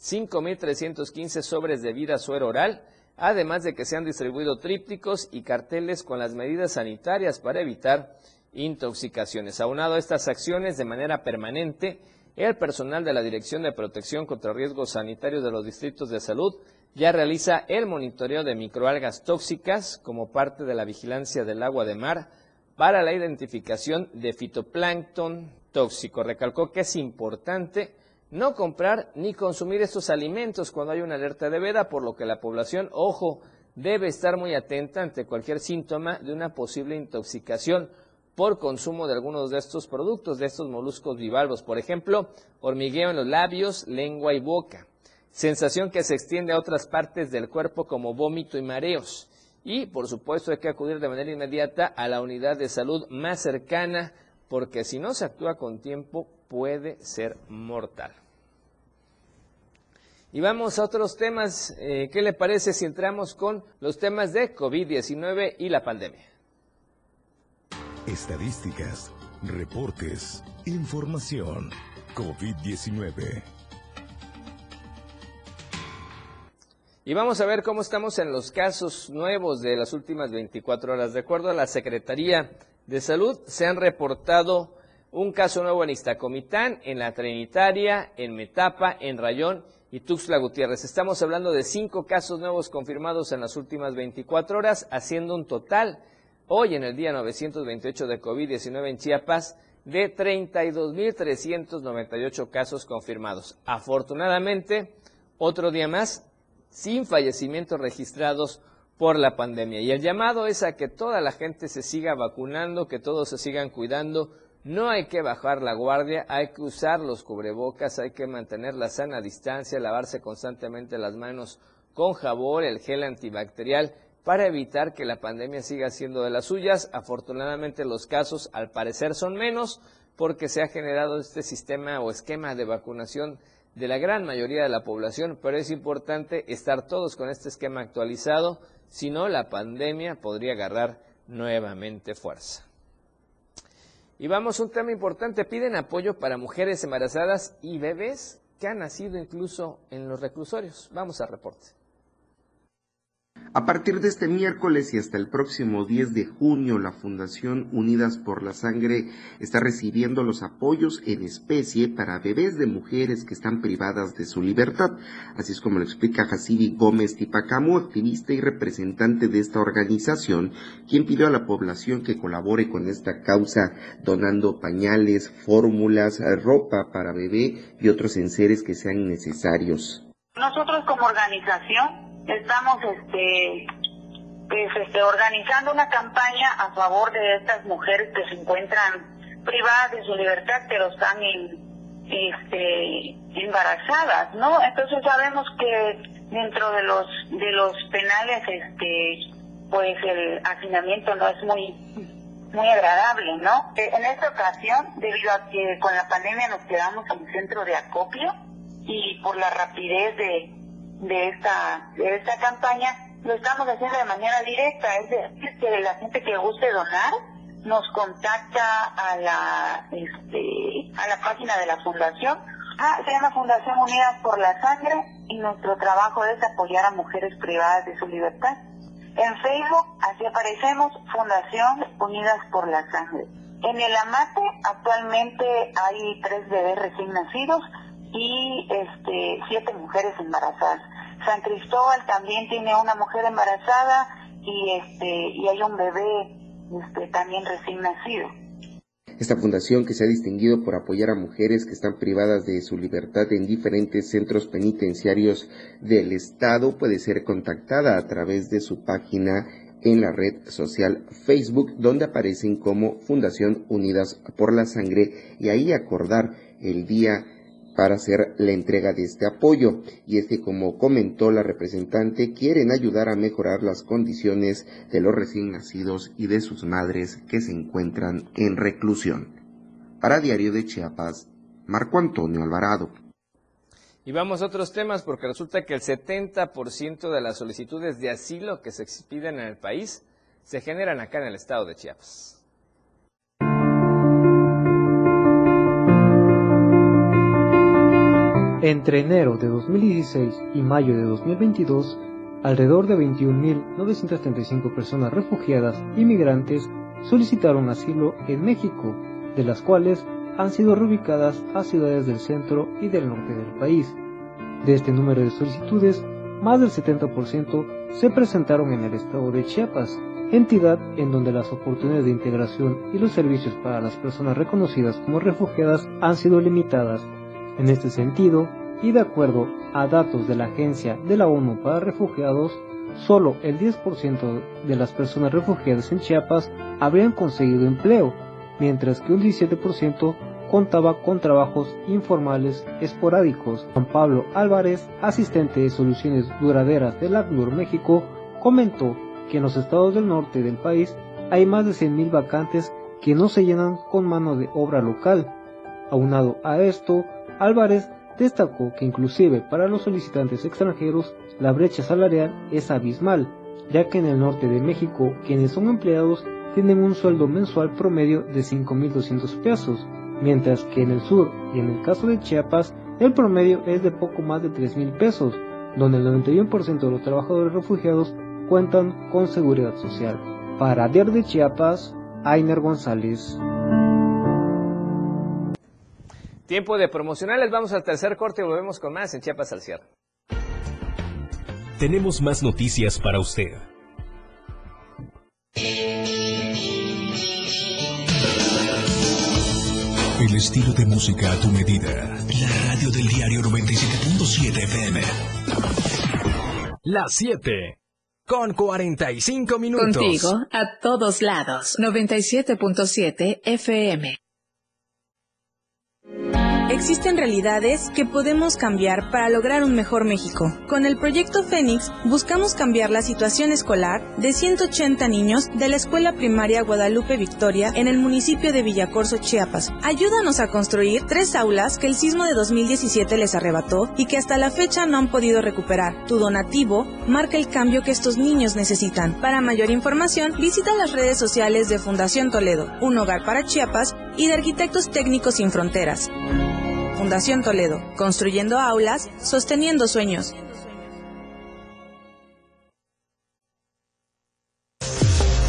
[SPEAKER 5] 5.315 sobres de vida suero oral, además de que se han distribuido trípticos y carteles con las medidas sanitarias para evitar intoxicaciones. Aunado a estas acciones de manera permanente, el personal de la Dirección de Protección contra Riesgos Sanitarios de los Distritos de Salud ya realiza el monitoreo de microalgas tóxicas como parte de la vigilancia del agua de mar, para la identificación de fitoplancton tóxico. Recalcó que es importante no comprar ni consumir estos alimentos cuando hay una alerta de veda, por lo que la población, ojo, debe estar muy atenta ante cualquier síntoma de una posible intoxicación por consumo de algunos de estos productos, de estos moluscos bivalvos. Por ejemplo, hormigueo en los labios, lengua y boca. Sensación que se extiende a otras partes del cuerpo como vómito y mareos y por supuesto hay que acudir de manera inmediata a la unidad de salud más cercana porque si no se actúa con tiempo puede ser mortal. Y vamos a otros temas. Eh, ¿Qué le parece si entramos con los temas de COVID-19 y la pandemia?
[SPEAKER 9] Estadísticas, reportes, información. COVID-19.
[SPEAKER 5] Y vamos a ver cómo estamos en los casos nuevos de las últimas 24 horas. De acuerdo a la Secretaría de Salud, se han reportado un caso nuevo en Iztacomitán, en La Trinitaria, en Metapa, en Rayón y Tuxtla Gutiérrez. Estamos hablando de cinco casos nuevos confirmados en las últimas 24 horas, haciendo un total hoy en el día 928 de COVID-19 en Chiapas de 32.398 casos confirmados. Afortunadamente, otro día más sin fallecimientos registrados por la pandemia. Y el llamado es a que toda la gente se siga vacunando, que todos se sigan cuidando, no hay que bajar la guardia, hay que usar los cubrebocas, hay que mantener la sana distancia, lavarse constantemente las manos con jabón, el gel antibacterial, para evitar que la pandemia siga siendo de las suyas. Afortunadamente los casos al parecer son menos porque se ha generado este sistema o esquema de vacunación de la gran mayoría de la población, pero es importante estar todos con este esquema actualizado, si no la pandemia podría agarrar nuevamente fuerza. Y vamos a un tema importante. Piden apoyo para mujeres embarazadas y bebés que han nacido incluso en los reclusorios. Vamos al reporte.
[SPEAKER 20] A partir de este miércoles y hasta el próximo 10 de junio, la Fundación Unidas por la Sangre está recibiendo los apoyos en especie para bebés de mujeres que están privadas de su libertad. Así es como lo explica Hasibi Gómez Tipacamo, activista y representante de esta organización, quien pidió a la población que colabore con esta causa donando pañales, fórmulas, ropa para bebé y otros enseres que sean necesarios.
[SPEAKER 21] Nosotros como organización estamos este pues, este organizando una campaña a favor de estas mujeres que se encuentran privadas de su libertad pero están este embarazadas no entonces sabemos que dentro de los de los penales este pues el hacinamiento no es muy muy agradable no eh, en esta ocasión debido a que con la pandemia nos quedamos en centro de acopio y por la rapidez de de esta, de esta campaña lo estamos haciendo de manera directa, es decir, que la gente que guste donar nos contacta a la, este, a la página de la fundación. Ah, se llama Fundación Unidas por la Sangre y nuestro trabajo es apoyar a mujeres privadas de su libertad. En Facebook, así aparecemos, Fundación Unidas por la Sangre. En el Amate actualmente hay tres bebés recién nacidos y este, siete mujeres embarazadas. San Cristóbal también tiene una mujer embarazada y este y hay un bebé este, también recién nacido.
[SPEAKER 20] Esta fundación que se ha distinguido por apoyar a mujeres que están privadas de su libertad en diferentes centros penitenciarios del Estado puede ser contactada a través de su página en la red social Facebook, donde aparecen como Fundación Unidas por la Sangre y ahí acordar el día para hacer la entrega de este apoyo. Y es que, como comentó la representante, quieren ayudar a mejorar las condiciones de los recién nacidos y de sus madres que se encuentran en reclusión. Para Diario de Chiapas, Marco Antonio Alvarado.
[SPEAKER 5] Y vamos a otros temas porque resulta que el 70% de las solicitudes de asilo que se expiden en el país se generan acá en el estado de Chiapas.
[SPEAKER 6] Entre enero de 2016 y mayo de 2022, alrededor de 21.935 personas refugiadas y migrantes solicitaron asilo en México, de las cuales han sido reubicadas a ciudades del centro y del norte del país. De este número de solicitudes, más del 70% se presentaron en el estado de Chiapas, entidad en donde las oportunidades de integración y los servicios para las personas reconocidas como refugiadas han sido limitadas en este sentido, y de acuerdo a datos de la Agencia de la ONU para Refugiados, solo el 10% de las personas refugiadas en Chiapas habrían conseguido empleo, mientras que un 17% contaba con trabajos informales esporádicos. Juan Pablo Álvarez, asistente de soluciones duraderas de la ACNUR México, comentó que en los estados del norte del país hay más de 100.000 vacantes que no se llenan con mano de obra local. Aunado a esto, Álvarez destacó que inclusive para los solicitantes extranjeros la brecha salarial es abismal, ya que en el norte de México quienes son empleados tienen un sueldo mensual promedio de 5.200 pesos, mientras que en el sur y en el caso de Chiapas el promedio es de poco más de 3.000 pesos, donde el 91% de los trabajadores refugiados cuentan con seguridad social. Para Diario de Chiapas, Ainer González.
[SPEAKER 5] Tiempo de promocionales, vamos al tercer corte y volvemos con más en Chiapas al cierre.
[SPEAKER 2] Tenemos más noticias para usted. El estilo de música a tu medida. La radio del diario 97.7 FM.
[SPEAKER 22] Las 7. Con 45 minutos.
[SPEAKER 14] Contigo a todos lados. 97.7 FM.
[SPEAKER 18] Existen realidades que podemos cambiar para lograr un mejor México. Con el proyecto Fénix buscamos cambiar la situación escolar de 180 niños de la escuela primaria Guadalupe Victoria en el municipio de Villacorso, Chiapas. Ayúdanos a construir tres aulas que el sismo de 2017 les arrebató y que hasta la fecha no han podido recuperar. Tu donativo marca el cambio que estos niños necesitan. Para mayor información, visita las redes sociales de Fundación Toledo, Un Hogar para Chiapas y de Arquitectos Técnicos Sin Fronteras. Fundación Toledo, construyendo aulas, sosteniendo sueños.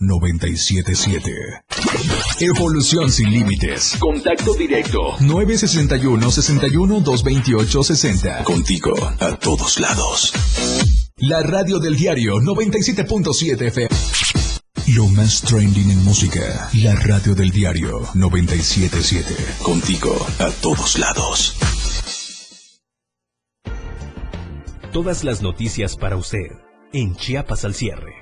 [SPEAKER 2] 977. Evolución sin límites. Contacto directo. 961 61 228 60. Contigo a todos lados. La radio del diario 97.7 FM. Lo más trending en música. La radio del diario 977. Contigo a todos lados.
[SPEAKER 22] Todas las noticias para usted en Chiapas al cierre.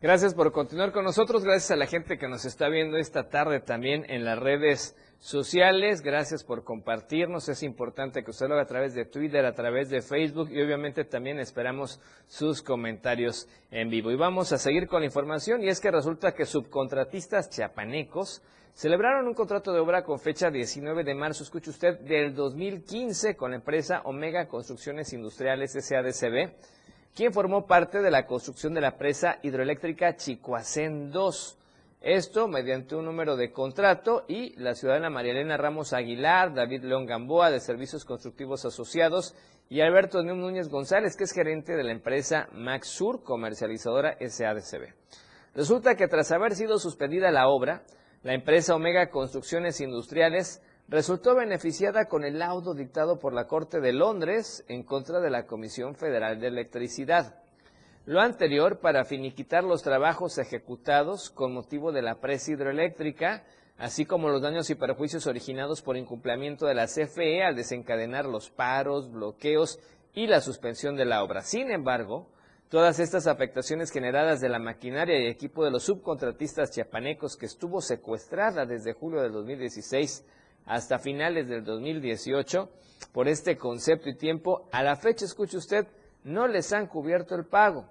[SPEAKER 5] Gracias por continuar con nosotros, gracias a la gente que nos está viendo esta tarde también en las redes sociales, gracias por compartirnos, es importante que usted lo haga a través de Twitter, a través de Facebook y obviamente también esperamos sus comentarios en vivo. Y vamos a seguir con la información y es que resulta que subcontratistas chiapanecos celebraron un contrato de obra con fecha 19 de marzo, escuche usted, del 2015 con la empresa Omega Construcciones Industriales SADCB quien formó parte de la construcción de la presa hidroeléctrica Chicoacén 2. Esto mediante un número de contrato y la ciudadana María Elena Ramos Aguilar, David León Gamboa de Servicios Constructivos Asociados y Alberto Núñez González, que es gerente de la empresa Maxur, comercializadora SADCB. Resulta que tras haber sido suspendida la obra, la empresa Omega Construcciones Industriales resultó beneficiada con el laudo dictado por la Corte de Londres en contra de la Comisión Federal de Electricidad. Lo anterior para finiquitar los trabajos ejecutados con motivo de la presa hidroeléctrica, así como los daños y perjuicios originados por incumplimiento de la CFE al desencadenar los paros, bloqueos y la suspensión de la obra. Sin embargo, Todas estas afectaciones generadas de la maquinaria y equipo de los subcontratistas chiapanecos que estuvo secuestrada desde julio del 2016 hasta finales del 2018 por este concepto y tiempo, a la fecha, escuche usted, no les han cubierto el pago.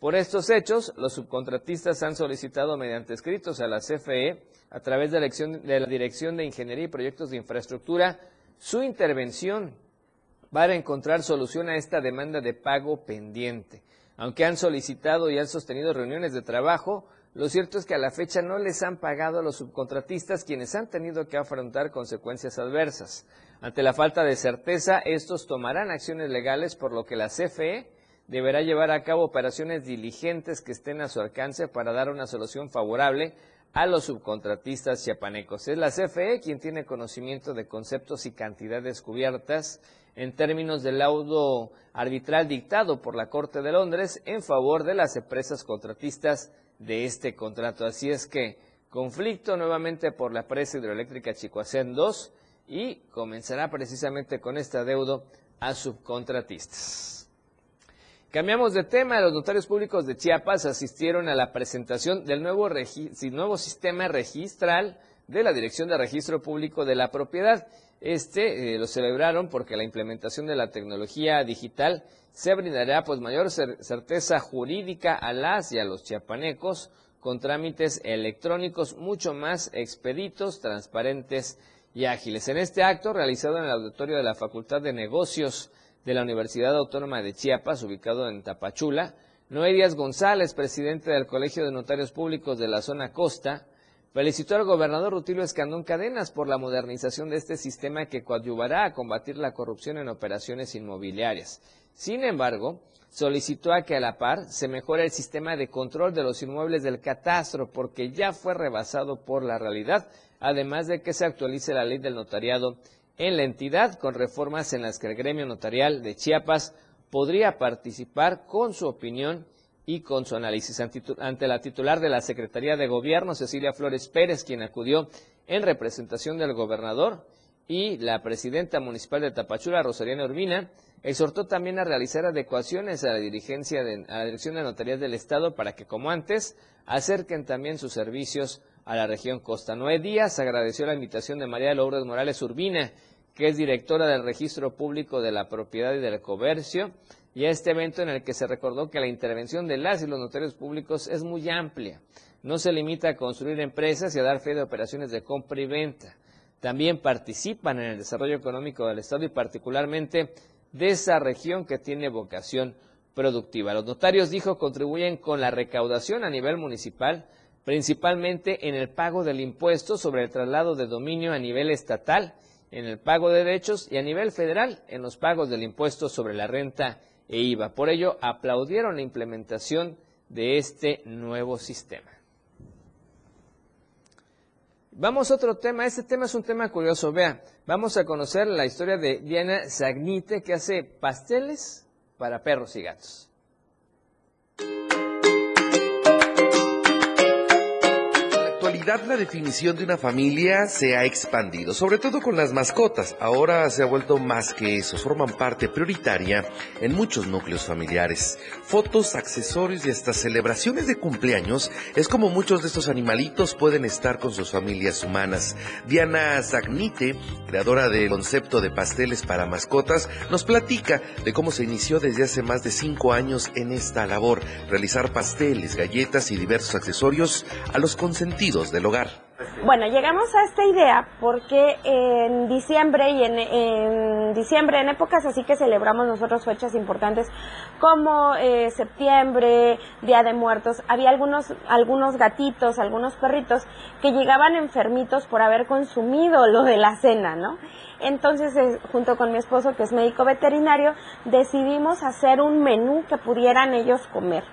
[SPEAKER 5] Por estos hechos, los subcontratistas han solicitado mediante escritos a la CFE, a través de la, Dirección de Ingeniería y Proyectos de Infraestructura, su intervención para encontrar solución a esta demanda de pago pendiente. Aunque han solicitado y han sostenido reuniones de trabajo, lo cierto es que a la fecha no les han pagado a los subcontratistas quienes han tenido que afrontar consecuencias adversas. Ante la falta de certeza, estos tomarán acciones legales por lo que la CFE deberá llevar a cabo operaciones diligentes que estén a su alcance para dar una solución favorable a los subcontratistas chiapanecos. Es la CFE quien tiene conocimiento de conceptos y cantidades cubiertas en términos del laudo arbitral dictado por la Corte de Londres en favor de las empresas contratistas de este contrato. Así es que conflicto nuevamente por la presa hidroeléctrica Chicoacén 2 y comenzará precisamente con este adeudo a subcontratistas. Cambiamos de tema. Los notarios públicos de Chiapas asistieron a la presentación del nuevo, nuevo sistema registral de la Dirección de Registro Público de la Propiedad. Este eh, lo celebraron porque la implementación de la tecnología digital se brindará pues mayor certeza jurídica a las y a los chiapanecos con trámites electrónicos mucho más expeditos, transparentes y ágiles. En este acto, realizado en el auditorio de la Facultad de Negocios de la Universidad Autónoma de Chiapas, ubicado en Tapachula, Noé Díaz González, presidente del Colegio de Notarios Públicos de la zona costa, felicitó al gobernador Rutilio Escandón Cadenas por la modernización de este sistema que coadyuvará a combatir la corrupción en operaciones inmobiliarias. Sin embargo, solicitó a que a la par se mejore el sistema de control de los inmuebles del catastro porque ya fue rebasado por la realidad, además de que se actualice la ley del notariado en la entidad con reformas en las que el gremio notarial de Chiapas podría participar con su opinión y con su análisis. Ante la titular de la Secretaría de Gobierno, Cecilia Flores Pérez, quien acudió en representación del gobernador, y la presidenta municipal de Tapachula, Rosariana Urbina, exhortó también a realizar adecuaciones a la dirigencia de, a la Dirección de Notarías del Estado para que, como antes, acerquen también sus servicios a la región Costa. Noé Díaz agradeció la invitación de María Lourdes Morales Urbina, que es directora del Registro Público de la Propiedad y del Comercio, y a este evento en el que se recordó que la intervención de las y los notarios públicos es muy amplia. No se limita a construir empresas y a dar fe de operaciones de compra y venta también participan en el desarrollo económico del Estado y particularmente de esa región que tiene vocación productiva. Los notarios, dijo, contribuyen con la recaudación a nivel municipal, principalmente en el pago del impuesto sobre el traslado de dominio a nivel estatal, en el pago de derechos y a nivel federal en los pagos del impuesto sobre la renta e IVA. Por ello, aplaudieron la implementación de este nuevo sistema. Vamos a otro tema. Este tema es un tema curioso. Vea, vamos a conocer la historia de Diana Zagnite que hace pasteles para perros y gatos.
[SPEAKER 12] La definición de una familia se ha expandido, sobre todo con las mascotas. Ahora se ha vuelto más que eso, forman parte prioritaria en muchos núcleos familiares. Fotos, accesorios y hasta celebraciones de cumpleaños es como muchos de estos animalitos pueden estar con sus familias humanas. Diana Zagnite, creadora del concepto de pasteles para mascotas, nos platica de cómo se inició desde hace más de cinco años en esta labor, realizar pasteles, galletas y diversos accesorios a los consentidos
[SPEAKER 23] Bueno, llegamos a esta idea porque en diciembre y en, diciembre, en épocas así que celebramos nosotros fechas importantes como eh, septiembre, Día de Muertos, había algunos, algunos gatitos, algunos perritos que llegaban enfermitos por haber consumido lo de la cena, ¿no? Entonces, eh, junto con mi esposo, que es médico veterinario, decidimos hacer un menú que pudieran ellos comer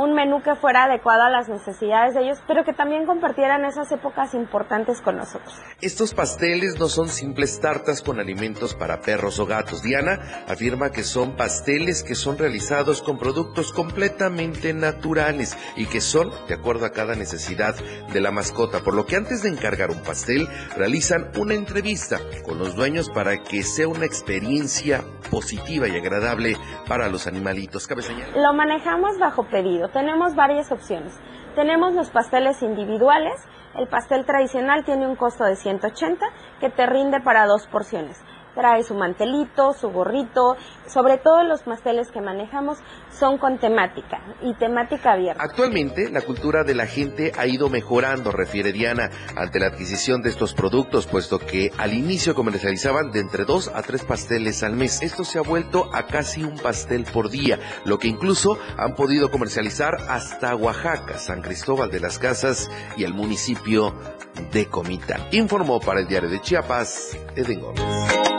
[SPEAKER 23] un menú que fuera adecuado a las necesidades de ellos, pero que también compartieran esas épocas importantes con nosotros.
[SPEAKER 12] Estos pasteles no son simples tartas con alimentos para perros o gatos. Diana afirma que son pasteles que son realizados con productos completamente naturales y que son de acuerdo a cada necesidad de la mascota, por lo que antes de encargar un pastel realizan una entrevista con los dueños para que sea una experiencia positiva y agradable para los animalitos. Cabe
[SPEAKER 23] Lo manejamos bajo pedido. Tenemos varias opciones. Tenemos los pasteles individuales. El pastel tradicional tiene un costo de 180 que te rinde para dos porciones trae su mantelito, su gorrito, sobre todo los pasteles que manejamos son con temática y temática abierta.
[SPEAKER 12] Actualmente la cultura de la gente ha ido mejorando, refiere Diana, ante la adquisición de estos productos, puesto que al inicio comercializaban de entre dos a tres pasteles al mes. Esto se ha vuelto a casi un pastel por día, lo que incluso han podido comercializar hasta Oaxaca, San Cristóbal de las Casas y el municipio de Comitán. Informó para el diario de Chiapas, Eden Gómez.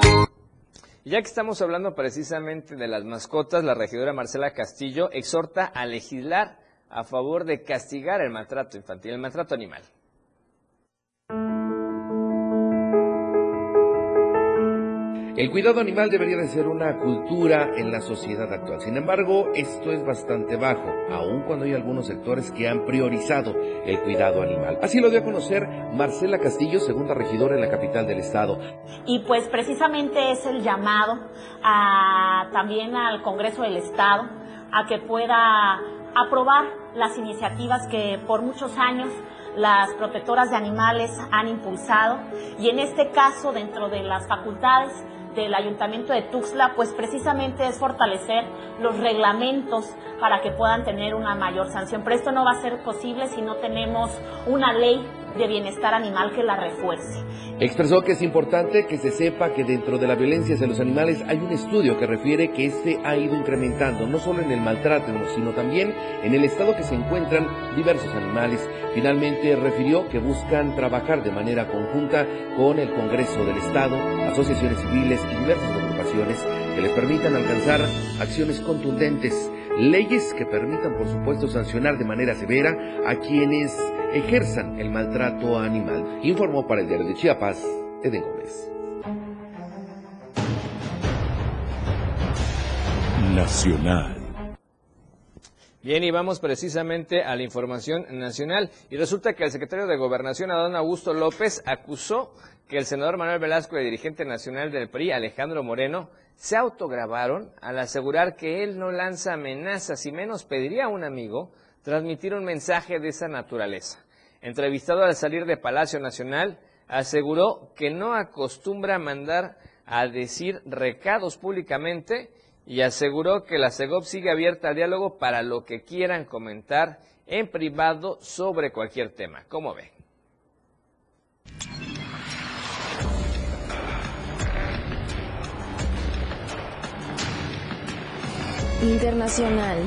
[SPEAKER 5] Ya que estamos hablando precisamente de las mascotas, la regidora Marcela Castillo exhorta a legislar a favor de castigar el maltrato infantil, el maltrato animal.
[SPEAKER 12] El cuidado animal debería de ser una cultura en la sociedad actual. Sin embargo, esto es bastante bajo, aun cuando hay algunos sectores que han priorizado el cuidado animal. Así lo dio a conocer Marcela Castillo, segunda regidora en la capital del estado.
[SPEAKER 24] Y pues precisamente es el llamado también al Congreso del Estado a que pueda aprobar las iniciativas que por muchos años las protectoras de animales han impulsado y en este caso dentro de las facultades del Ayuntamiento de Tuxtla, pues precisamente es fortalecer los reglamentos para que puedan tener una mayor sanción. Pero esto no va a ser posible si no tenemos una ley de bienestar animal que la refuerce.
[SPEAKER 12] Expresó que es importante que se sepa que dentro de la violencia hacia los animales hay un estudio que refiere que este ha ido incrementando, no solo en el maltrato, sino también en el estado que se encuentran diversos animales. Finalmente refirió que buscan trabajar de manera conjunta con el Congreso del Estado, asociaciones civiles y diversas agrupaciones que les permitan alcanzar acciones contundentes, leyes que permitan, por supuesto, sancionar de manera severa a quienes ejerzan el maltrato animal, informó para el diario de Chiapas, Eden Gómez.
[SPEAKER 2] Nacional.
[SPEAKER 5] Bien, y vamos precisamente a la información nacional. Y resulta que el secretario de Gobernación, Adán Augusto López, acusó que el senador Manuel Velasco, el dirigente nacional del PRI, Alejandro Moreno, se autograbaron al asegurar que él no lanza amenazas y menos pediría a un amigo transmitir un mensaje de esa naturaleza. Entrevistado al salir de Palacio Nacional, aseguró que no acostumbra mandar a decir recados públicamente y aseguró que la CEGOP sigue abierta al diálogo para lo que quieran comentar en privado sobre cualquier tema. ¿Cómo ve?
[SPEAKER 25] Internacional.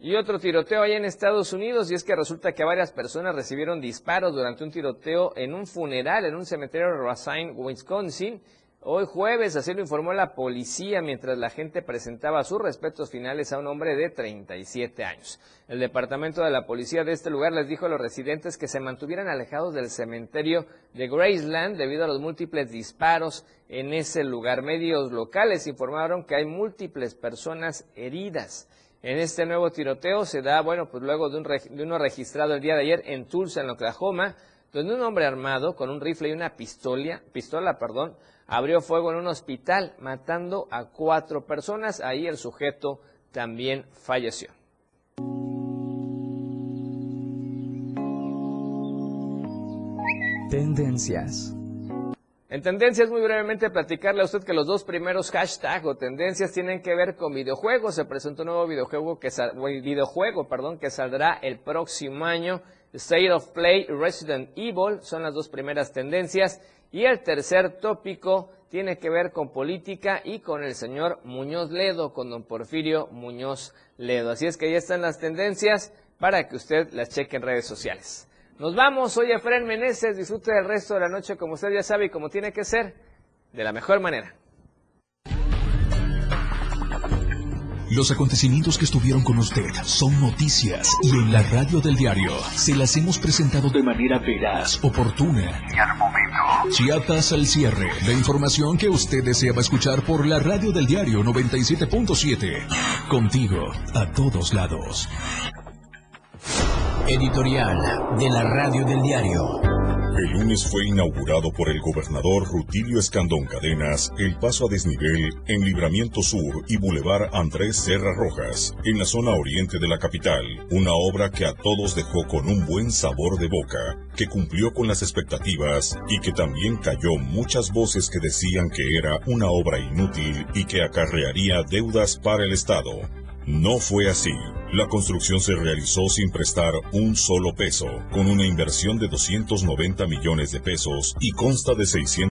[SPEAKER 5] Y otro tiroteo ahí en Estados Unidos, y es que resulta que varias personas recibieron disparos durante un tiroteo en un funeral en un cementerio de Racine, Wisconsin. Hoy jueves, así lo informó la policía mientras la gente presentaba sus respetos finales a un hombre de 37 años. El departamento de la policía de este lugar les dijo a los residentes que se mantuvieran alejados del cementerio de Graceland debido a los múltiples disparos en ese lugar. Medios locales informaron que hay múltiples personas heridas en este nuevo tiroteo se da, bueno, pues luego de, un de uno registrado el día de ayer en Tulsa, en Oklahoma, donde un hombre armado con un rifle y una pistola, pistola, perdón, abrió fuego en un hospital, matando a cuatro personas. Ahí el sujeto también falleció.
[SPEAKER 2] Tendencias.
[SPEAKER 5] En tendencias, muy brevemente, platicarle a usted que los dos primeros hashtags o tendencias tienen que ver con videojuegos. Se presenta un nuevo videojuego que, videojuego, perdón, que saldrá el próximo año. State of Play Resident Evil son las dos primeras tendencias. Y el tercer tópico tiene que ver con política y con el señor Muñoz Ledo, con don Porfirio Muñoz Ledo. Así es que ahí están las tendencias para que usted las cheque en redes sociales. Nos vamos, soy Efraín Meneses, disfrute del resto de la noche como usted ya sabe y como tiene que ser, de la mejor manera.
[SPEAKER 2] Los acontecimientos que estuvieron con usted son noticias y en la radio del diario se las hemos presentado de manera veraz, oportuna y al momento. Chiapas al cierre. La información que usted deseaba escuchar por la radio del diario 97.7. Contigo a todos lados.
[SPEAKER 15] Editorial de la radio del diario.
[SPEAKER 9] El lunes fue inaugurado por el gobernador Rutilio Escandón Cadenas el paso a desnivel en Libramiento Sur y Boulevard Andrés Serra Rojas, en la zona oriente de la capital. Una obra que a todos dejó con un buen sabor de boca, que cumplió con las expectativas y que también cayó muchas voces que decían que era una obra inútil y que acarrearía deudas para el Estado. No fue así. La construcción se realizó sin prestar un solo peso, con una inversión de 290 millones de pesos y consta de 600